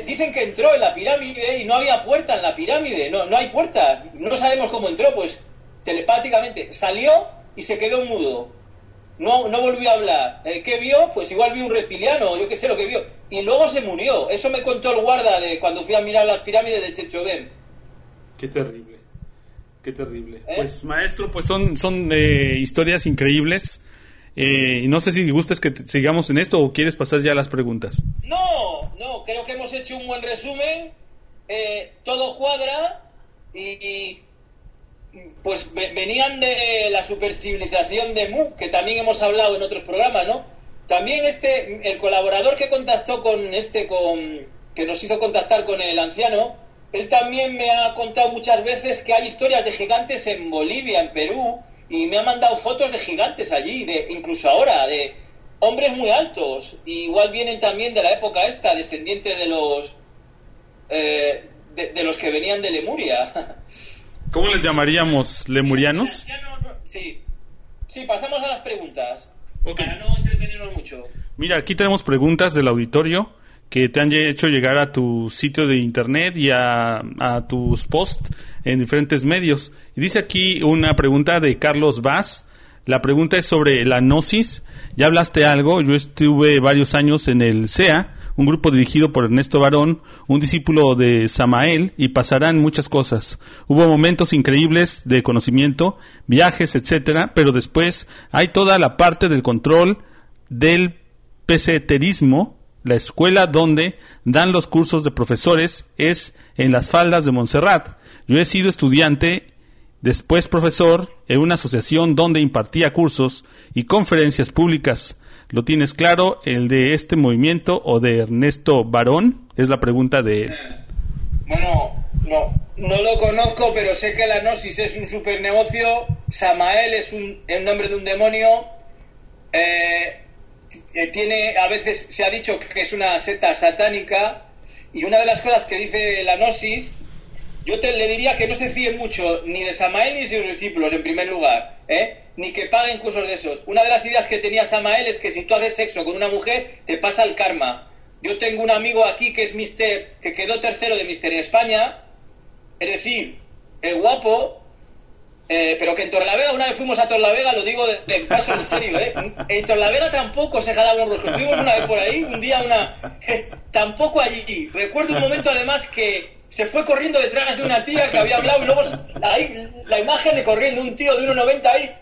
dicen que entró en la pirámide y no había puerta en la pirámide, no, no hay puertas, no sabemos cómo entró, pues telepáticamente salió y se quedó mudo. No, no volvió a hablar. Eh, ¿Qué vio? Pues igual vio un reptiliano, yo qué sé lo que vio. Y luego se murió. Eso me contó el guarda de cuando fui a mirar las pirámides de Chechoven. Qué terrible. Qué terrible. ¿Eh? Pues maestro, pues son, son eh, historias increíbles. Eh, y no sé si gustas que sigamos en esto o quieres pasar ya a las preguntas. No, no, creo que hemos hecho un buen resumen. todo cuadra y, pues venían de la supercivilización de Mu, que también hemos hablado en otros programas, ¿no? También este, el colaborador que contactó con este, con, que nos hizo contactar con el anciano, él también me ha contado muchas veces que hay historias de gigantes en Bolivia, en Perú, y me ha mandado fotos de gigantes allí, de incluso ahora, de hombres muy altos. igual vienen también de la época esta, descendientes de los eh, de, los que venían de Lemuria. *laughs* ¿Cómo les llamaríamos? ¿Lemurianos? sí. Sí, pasamos a las preguntas. Para no entretenernos mucho. Mira, aquí tenemos preguntas del auditorio que te han hecho llegar a tu sitio de internet y a, tus posts en diferentes medios. Y dice aquí una pregunta de Carlos Vaz. La pregunta es sobre la gnosis. Ya hablaste algo. Yo estuve varios años en el SEA, un grupo dirigido por Ernesto Barón, un discípulo de Samael, y pasarán muchas cosas. Hubo momentos increíbles de conocimiento, viajes, etcétera, pero después hay toda la parte del control del peseterismo la escuela donde dan los cursos de profesores es en las faldas de Montserrat. Yo he sido estudiante, después profesor, en una asociación donde impartía cursos y conferencias públicas. ¿Lo tienes claro? ¿El de este movimiento o de Ernesto Barón? Es la pregunta de... Bueno, no, no lo conozco, pero sé que la Gnosis es un super negocio. Samael es un, el nombre de un demonio. Eh, eh, tiene, a veces se ha dicho que es una secta satánica. Y una de las cosas que dice la Gnosis, yo te le diría que no se fíe mucho ni de Samael ni de sus discípulos, en primer lugar, ¿eh? ni que paguen cursos de esos. Una de las ideas que tenía Samael es que si tú haces sexo con una mujer, te pasa el karma. Yo tengo un amigo aquí que es Mister, que quedó tercero de Mister en España, es decir, el guapo, eh, pero que en Torlavega, una vez fuimos a Torlavega, lo digo de, de paso en serio, ¿eh? *laughs* En Torlavega tampoco se jalaba un rostro. Fuimos una vez por ahí, un día una... tampoco allí. Recuerdo un momento además que se fue corriendo detrás de una tía que había hablado y luego ahí, la imagen de corriendo un tío de 1,90 ahí.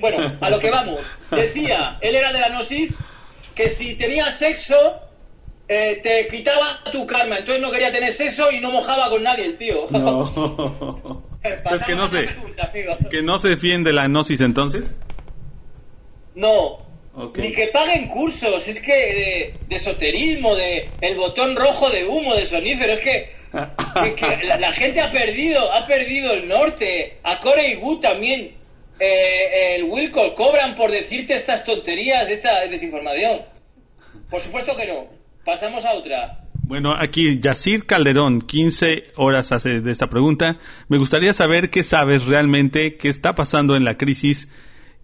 bueno, a lo que vamos. Decía, él era de la gnosis, que si tenía sexo eh, te quitaba tu karma, entonces no quería tener sexo y no mojaba con nadie el tío. No. *laughs* es que no se, que no se defiende la gnosis entonces. No, Ni que paguen cursos, es que de, de, esoterismo, de el botón rojo de humo, de sonífero, es que, que, que *laughs* la, la, gente ha perdido, ha perdido el norte. A Core y Gu también, eh, el Wilco, cobran por decirte estas tonterías, esta desinformación. Por supuesto que no. Pasamos a otra. Bueno, aquí Yacir Calderón, 15 horas hace de esta pregunta. Me gustaría saber qué sabes realmente, qué está pasando en la crisis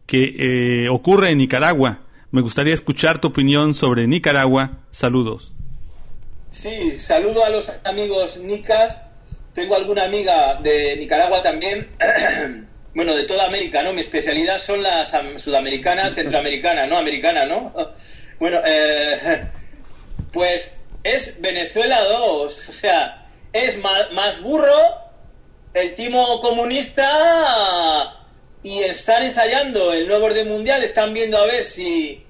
que eh, ocurre en Nicaragua. Me gustaría escuchar tu opinión sobre Nicaragua. Saludos. Sí, saludo a los amigos nicas. Tengo alguna amiga de Nicaragua también. *clears throat* bueno, de toda América, ¿no? Mi especialidad son las sudamericanas, centroamericanas, ¿no? Americanas, ¿no? *laughs* bueno, eh, *laughs* pues es Venezuela 2. O sea, es más, burro el timo comunista y están ensayando el nuevo orden mundial, están viendo a ver si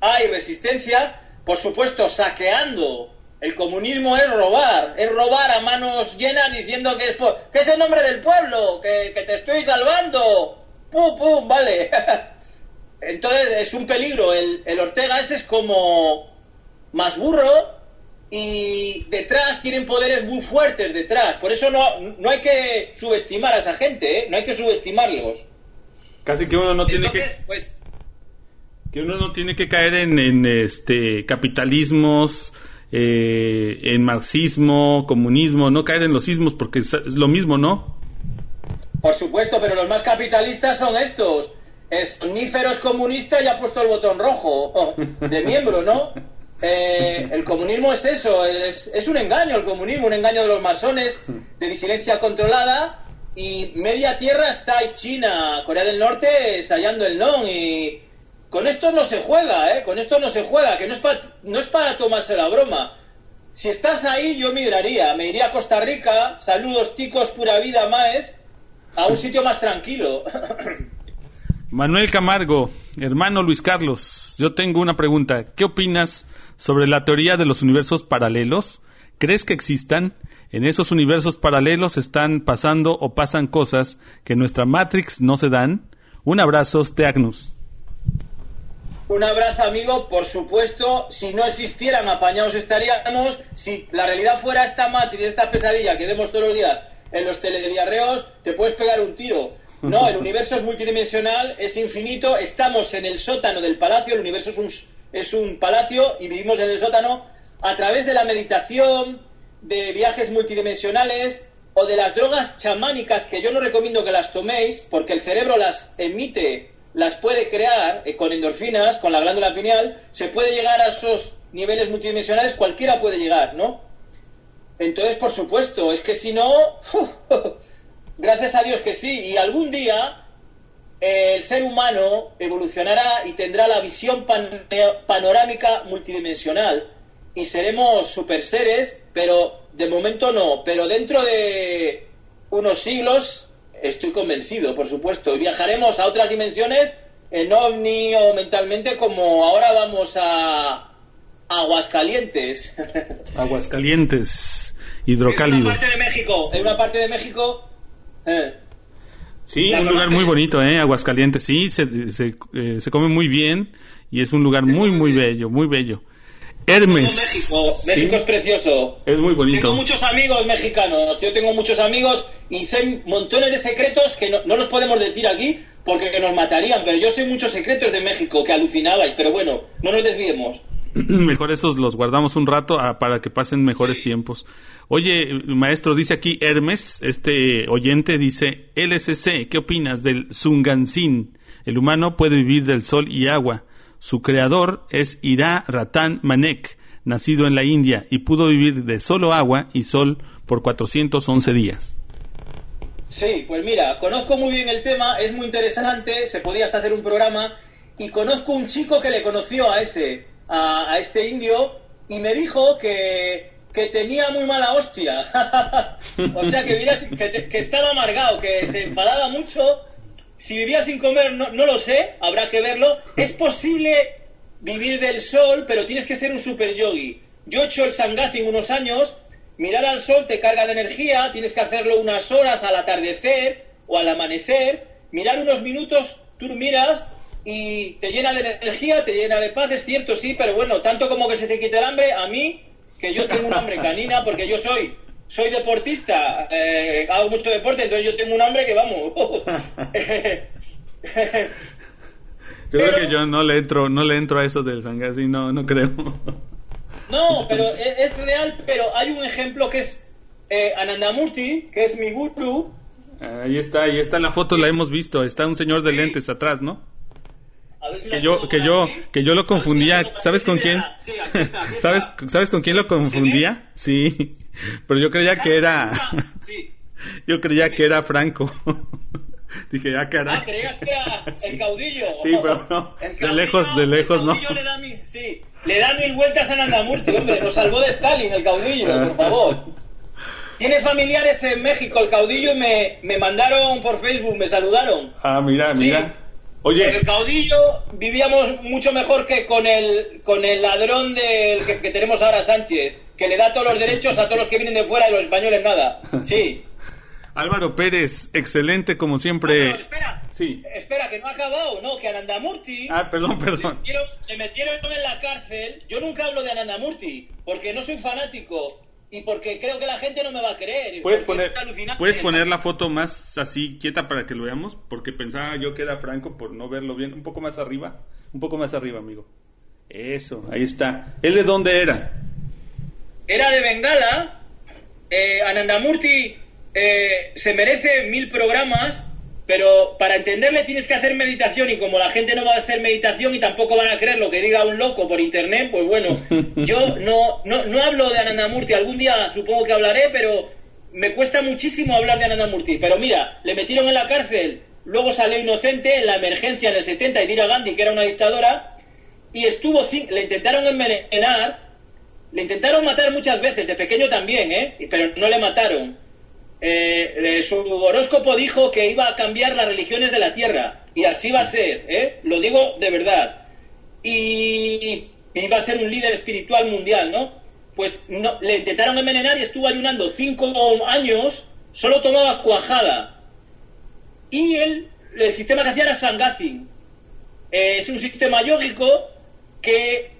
hay resistencia, por supuesto saqueando. El comunismo es robar, es robar a manos llenas diciendo que es, que es el nombre del pueblo, que, que te estoy salvando. Pum, pum, vale. *laughs* Entonces es un peligro. El, el Ortega ese es como más burro y detrás tienen poderes muy fuertes detrás. Por eso no, no hay que subestimar a esa gente, ¿eh? no hay que subestimarlos. Casi que uno no tiene que... Pues, que uno no tiene que caer en, en este capitalismos, eh, en marxismo, comunismo, no caer en los sismos porque es, es, lo mismo, ¿no? Por supuesto, pero los más capitalistas son estos. Es soníferos comunista y ha puesto el botón rojo de miembro, ¿no? Eh, el comunismo es eso, es, es, un engaño el comunismo, un engaño de los masones, de disidencia controlada, y media tierra está ahí China, Corea del Norte ensayando el non, y con esto no se juega, ¿eh? con esto no se juega, que no es, pa, no es para tomarse la broma. Si estás ahí, yo migraría, me iría a Costa Rica, saludos ticos, pura vida, maes, a un sitio más tranquilo. Manuel Camargo, hermano Luis Carlos, yo tengo una pregunta. ¿Qué opinas sobre la teoría de los universos paralelos? ¿Crees que existan? En esos universos paralelos están pasando o pasan cosas que en nuestra Matrix no se dan. Un abrazo, Steagnus. Un abrazo, amigo. Por supuesto, si no existieran apañados estaríamos. Si la realidad fuera esta Matrix, esta pesadilla que vemos todos los días en los telediarreos, te puedes pegar un tiro. No, el universo es multidimensional, es infinito, estamos en el sótano del palacio, el universo es un, es un palacio y vivimos en el sótano a través de la meditación, de viajes multidimensionales o de las drogas chamánicas que yo no recomiendo que las toméis porque el cerebro las emite, las puede crear eh, con endorfinas, con la glándula pineal, se puede llegar a esos niveles multidimensionales, cualquiera puede llegar, ¿no? Entonces, por supuesto, es que si no... *laughs* Gracias a Dios que sí. Y algún día el ser humano evolucionará y tendrá la visión pan panorámica multidimensional. Y seremos super seres, pero de momento no. Pero dentro de unos siglos estoy convencido, por supuesto. Y viajaremos a otras dimensiones en ovni o mentalmente como ahora vamos a Aguascalientes. *laughs* Aguascalientes, hidrocálido. En una parte de México, en una parte de México Eh. Sí, un lugar muy bonito, ¿eh? Aguascalientes, sí, se, se, eh, se come muy bien y es un lugar muy, muy bello, muy bello. Hermes. México, México es precioso. Es muy bonito. Tengo muchos amigos mexicanos, yo tengo muchos amigos y sé montones de secretos que no, no los podemos decir aquí porque nos matarían, pero yo sé muchos secretos de México que alucinabais, pero bueno, no nos desviemos. *clears throat* Mejor esos los guardamos un rato ah, para que pasen mejores Sí. tiempos. Oye, maestro, dice aquí Hermes, este oyente dice, LSC, ¿qué opinas del Zungansin? El humano puede vivir del sol y agua. Su creador es Ira Ratan Manek, nacido en la India, y pudo vivir de solo agua y sol por 411 días. Sí, pues mira, conozco muy bien el tema, es muy interesante, se podía hasta hacer un programa y conozco un chico que le conoció a ese, a, este indio y me dijo que, que tenía muy mala hostia. *laughs* o sea, que, vivía que, estaba amargado, que se enfadaba mucho. Si vivía sin comer, no, no lo sé, habrá que verlo. Es posible vivir del sol, pero tienes que ser un super yogi. Yo he hecho el Sanghazi unos años, mirar al sol te carga de energía, tienes que hacerlo unas horas al atardecer o al amanecer, mirar unos minutos, tú miras y te llena de energía, te llena de paz, es cierto, sí, pero bueno, tanto como que se te quite el hambre, a mí, que yo tengo un hambre canina, porque yo soy soy deportista, eh, hago mucho deporte, entonces yo tengo un hambre que vamos. *laughs* Yo creo que yo no le entro, no le entro a eso del Zangasi, no, no creo. No, pero e- es real, pero hay un ejemplo que es eh, Anandamurti, que es mi guru. Ahí está, ahí está la foto, la hemos visto. Está un señor de lentes atrás, ¿no? Si Que yo, que yo, aquí. que yo lo si confundía. ¿Sabes con quién? Sí, aquí está, aquí *laughs* está. ¿Sabes, ¿Sabes con quién lo confundía? Sí, *laughs* pero yo creía que era, *laughs* Sí. yo creía que era Franco. Dije, ah, Ah, creías que era el caudillo. Sí, pero no, de lejos, de lejos, no. caudillo Le da mil, sí, le da mil vueltas a Nandamurti, hombre, nos salvó de Stalin el caudillo, por favor. Tiene familiares en México el caudillo y me, me mandaron por Facebook, me saludaron. Ah, mira, Sí. mira. Con Oye, el caudillo vivíamos mucho mejor que con el, con el ladrón del que, que tenemos ahora Sánchez, que le da todos los derechos a todos los que vienen de fuera y los españoles nada. Sí. *laughs* Álvaro Pérez, excelente como siempre. Pero espera, Sí. espera, que no ha acabado, no, que Anandamurti Ah, perdón, le, perdón. metieron, le metieron en la cárcel. Yo nunca hablo de Anandamurti, porque no soy fanático y porque creo que la gente no me va a creer. ¿Puedes poner. ¿Puedes poner la foto más así quieta para que lo veamos? Porque pensaba yo que era Franco por no verlo bien. Un poco más arriba. Un poco más arriba, amigo. Eso, ahí está. ¿Él de dónde era? Era de Bengala. Eh, Anandamurti eh, se merece mil programas, pero para entenderle tienes que hacer meditación y como la gente no va a hacer meditación y tampoco van a creer lo que diga un loco por internet, pues bueno, *laughs* yo no, no, no hablo de Anandamurti. Algún día supongo que hablaré, pero me cuesta muchísimo hablar de Anandamurti. Pero mira, le metieron en la cárcel, luego salió inocente en la emergencia en el 70 Indira Gandhi, que era una dictadora, y estuvo, le intentaron envenenar le intentaron matar muchas veces, de pequeño también, ¿eh? Pero no le mataron. Eh, eh, su horóscopo dijo que iba a cambiar las religiones de la tierra. Y así va a ser, ¿eh? Lo digo de verdad. Y iba a ser un líder espiritual mundial, ¿no? Pues no, le intentaron envenenar y estuvo ayunando cinco años, solo tomaba cuajada. Y él, el sistema que hacía era Sangazi. Eh, es un sistema yógico que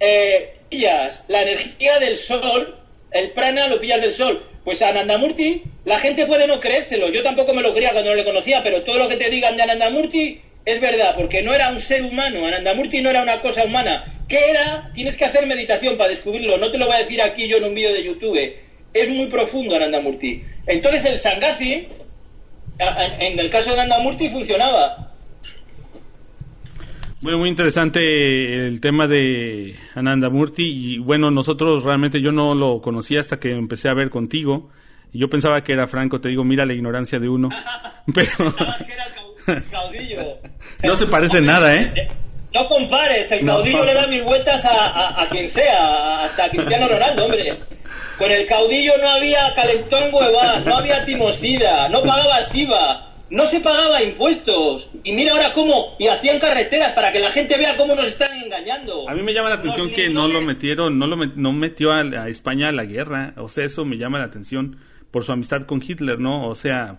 eh, pillas la energía del sol, el prana lo pillas del sol. Pues Anandamurti, la gente puede no creérselo, yo tampoco me lo creía cuando no le conocía, pero todo lo que te digan de Anandamurti es verdad, porque no era un ser humano, Anandamurti no era una cosa humana. ¿Qué era? Tienes que hacer meditación para descubrirlo, no te lo voy a decir aquí yo en un vídeo de YouTube. Es muy profundo Anandamurti. Entonces el a- en el caso de Anandamurti, funcionaba. Bueno, muy interesante el tema de Ananda Murti y bueno, nosotros realmente yo no lo conocía hasta que empecé a ver contigo y yo pensaba que era Franco, te digo, mira la ignorancia de uno, *laughs* pero Pensabas que era el cau- el caudillo. *laughs* no se parece nada, ¿eh? No compares, el No. caudillo le da mil vueltas a, a- a quien sea, hasta a Cristiano Ronaldo, hombre. Con el caudillo no había calentón hueván, no había timosida, no pagaba SIVA, no se pagaba impuestos. Y mira ahora cómo, y hacían carreteras para que la gente vea cómo nos están engañando. A mí me llama la atención Los que no lo metieron, no lo met- no metió a, a España a la guerra, o sea, eso me llama la atención por su amistad con Hitler, ¿no? O sea,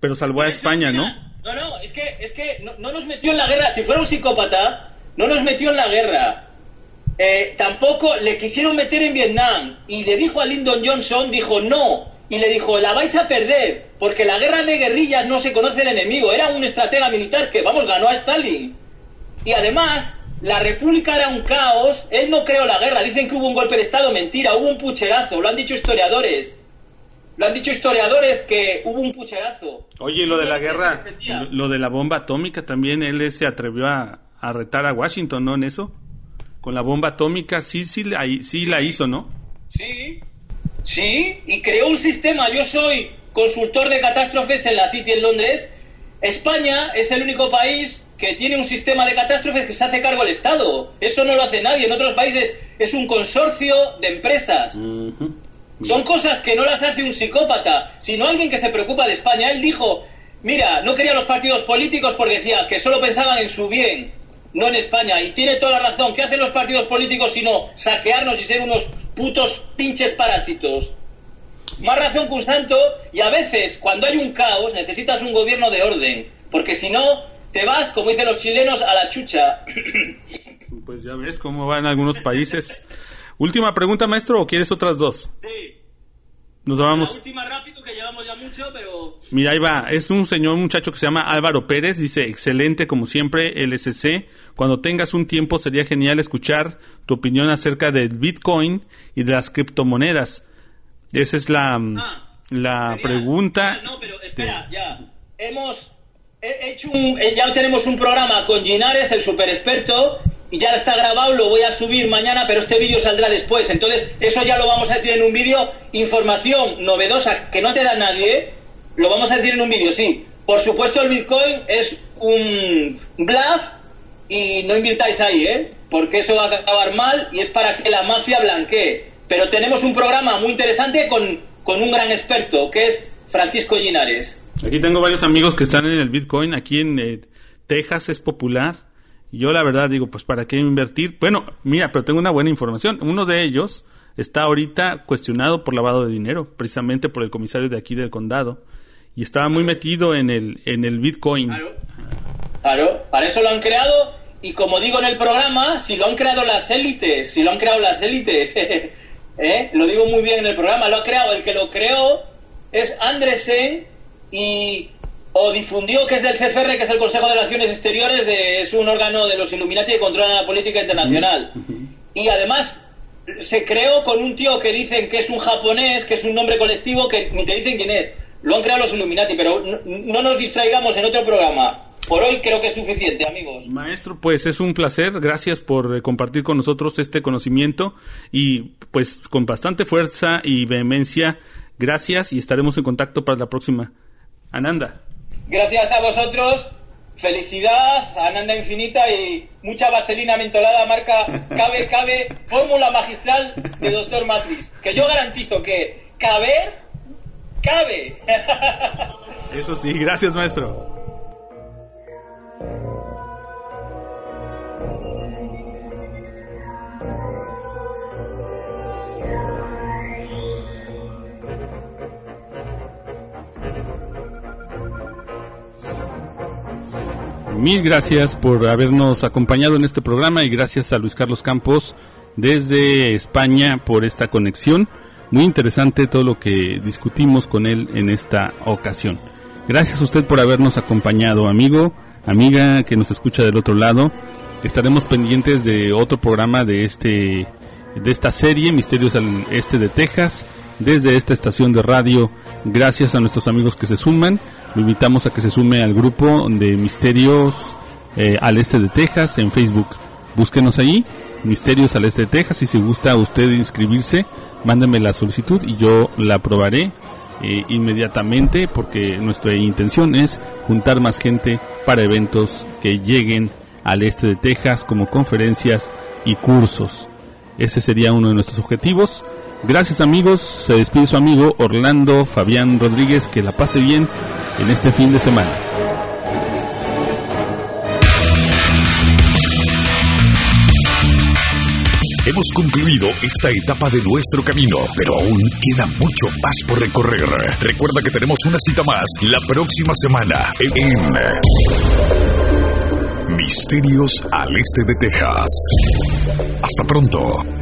Pero salvó a España, ¿no? No, no, es que, es que no, no nos metió en la guerra. Si fuera un psicópata, no nos metió en la guerra. Eh, tampoco le quisieron meter en Vietnam y le dijo a Lyndon Johnson, dijo no, y le dijo, la vais a perder, porque la guerra de guerrillas no se conoce el enemigo, era un estratega militar que, vamos, ganó a Stalin. Y además, la república era un caos, él no creó la guerra, dicen que hubo un golpe de Estado, mentira, hubo un pucherazo, lo han dicho historiadores. Lo han dicho historiadores que hubo un pucherazo. Oye, lo de la guerra, lo de la bomba atómica también, él se atrevió a, a retar a Washington, ¿no? En eso. Con la bomba atómica, sí, sí, la, sí la hizo, ¿no? Sí, sí, y creó un sistema. Yo soy consultor de catástrofes en la City en Londres. España es el único país que tiene un sistema de catástrofes que se hace cargo el Estado. Eso no lo hace nadie. En otros países es un consorcio de empresas. Son cosas que no las hace un psicópata, sino alguien que se preocupa de España. Él dijo, mira, no quería los partidos políticos porque decía que solo pensaban en su bien no en España. Y tiene toda la razón. ¿Qué hacen los partidos políticos sino saquearnos y ser unos putos pinches parásitos? Más razón que un santo y a veces cuando hay un caos necesitas un gobierno de orden, porque si no te vas, como dicen los chilenos, a la chucha. Pues ya ves cómo va en algunos países. Última pregunta, maestro, o quieres otras dos? Sí. Nos vamos. La última rápido, que llevamos ya mucho, pero... Mira, ahí va. Es un señor, un muchacho que se llama Álvaro Pérez. Dice, excelente como siempre, LSC. Cuando tengas un tiempo sería genial escuchar tu opinión acerca del Bitcoin y de las criptomonedas. Esa es la, Ah, la genial. pregunta. Ah, no, pero espera, ya. Hemos he hecho un, eh, ya tenemos un programa con Ginares, el super experto, ya está grabado, lo voy a subir mañana, pero este vídeo saldrá después. Entonces, eso ya lo vamos a decir en un vídeo. Información novedosa que no te da nadie, lo vamos a decir en un vídeo, sí. Por supuesto, el Bitcoin es un bluff y no invirtáis ahí, ¿eh? Porque eso va a acabar mal y es para que la mafia blanquee. Pero tenemos un programa muy interesante con, con un gran experto, que es Francisco Ginares. Aquí tengo varios amigos que están en el Bitcoin. Aquí en eh, Texas es popular. Yo la verdad digo, pues ¿para qué invertir? Bueno, mira, pero tengo una buena información. Uno de ellos está ahorita cuestionado por lavado de dinero, precisamente por el comisario de aquí del condado. Y estaba muy metido en el, en el Bitcoin. Claro. Claro, para eso lo han creado y como digo en el programa, si lo han creado las élites, si lo han creado las élites, *laughs* ¿eh? lo digo muy bien en el programa, lo ha creado, el que lo creó es Andresen y o difundió que es del CFR, que es el Consejo de Relaciones Exteriores, de, es un órgano de los Illuminati que controla la política internacional. Y además se creó con un tío que dicen que es un japonés, que es un nombre colectivo, que ni te dicen quién es. Lo han creado los Illuminati, pero no, no nos distraigamos en otro programa. Por hoy creo que es suficiente, amigos. Maestro, pues es un placer. Gracias por eh, compartir con nosotros este conocimiento y pues con bastante fuerza y vehemencia. Gracias y estaremos en contacto para la próxima. Ananda. Gracias a vosotros. Felicidad, Ananda Infinita y mucha vaselina mentolada marca Cabe, Cabe, fórmula magistral de Doctor Matrix. Que yo garantizo que caber, cabe. Eso sí, gracias maestro. Mil gracias por habernos acompañado en este programa y gracias a Luis Carlos Campos desde España por esta conexión. Muy interesante todo lo que discutimos con él en esta ocasión. Gracias a usted por habernos acompañado, amigo, amiga que nos escucha del otro lado. Estaremos pendientes de otro programa de este de esta serie Misterios al Este de Texas desde esta estación de radio. Gracias a nuestros amigos que se suman. Lo invitamos a que se sume al grupo de Misterios eh, al Este de Texas en Facebook. Búsquenos ahí, Misterios al Este de Texas. Y si gusta usted inscribirse, mándeme la solicitud y yo la aprobaré eh, inmediatamente porque nuestra intención es juntar más gente para eventos que lleguen al este de Texas como conferencias y cursos. Ese sería uno de nuestros objetivos. Gracias amigos, se despide su amigo Orlando Fabián Rodríguez, que la pase bien en este fin de semana. Hemos concluido esta etapa de nuestro camino, pero aún queda mucho más por recorrer. Recuerda que tenemos una cita más la próxima semana en Misterios al Este de Texas. Hasta pronto.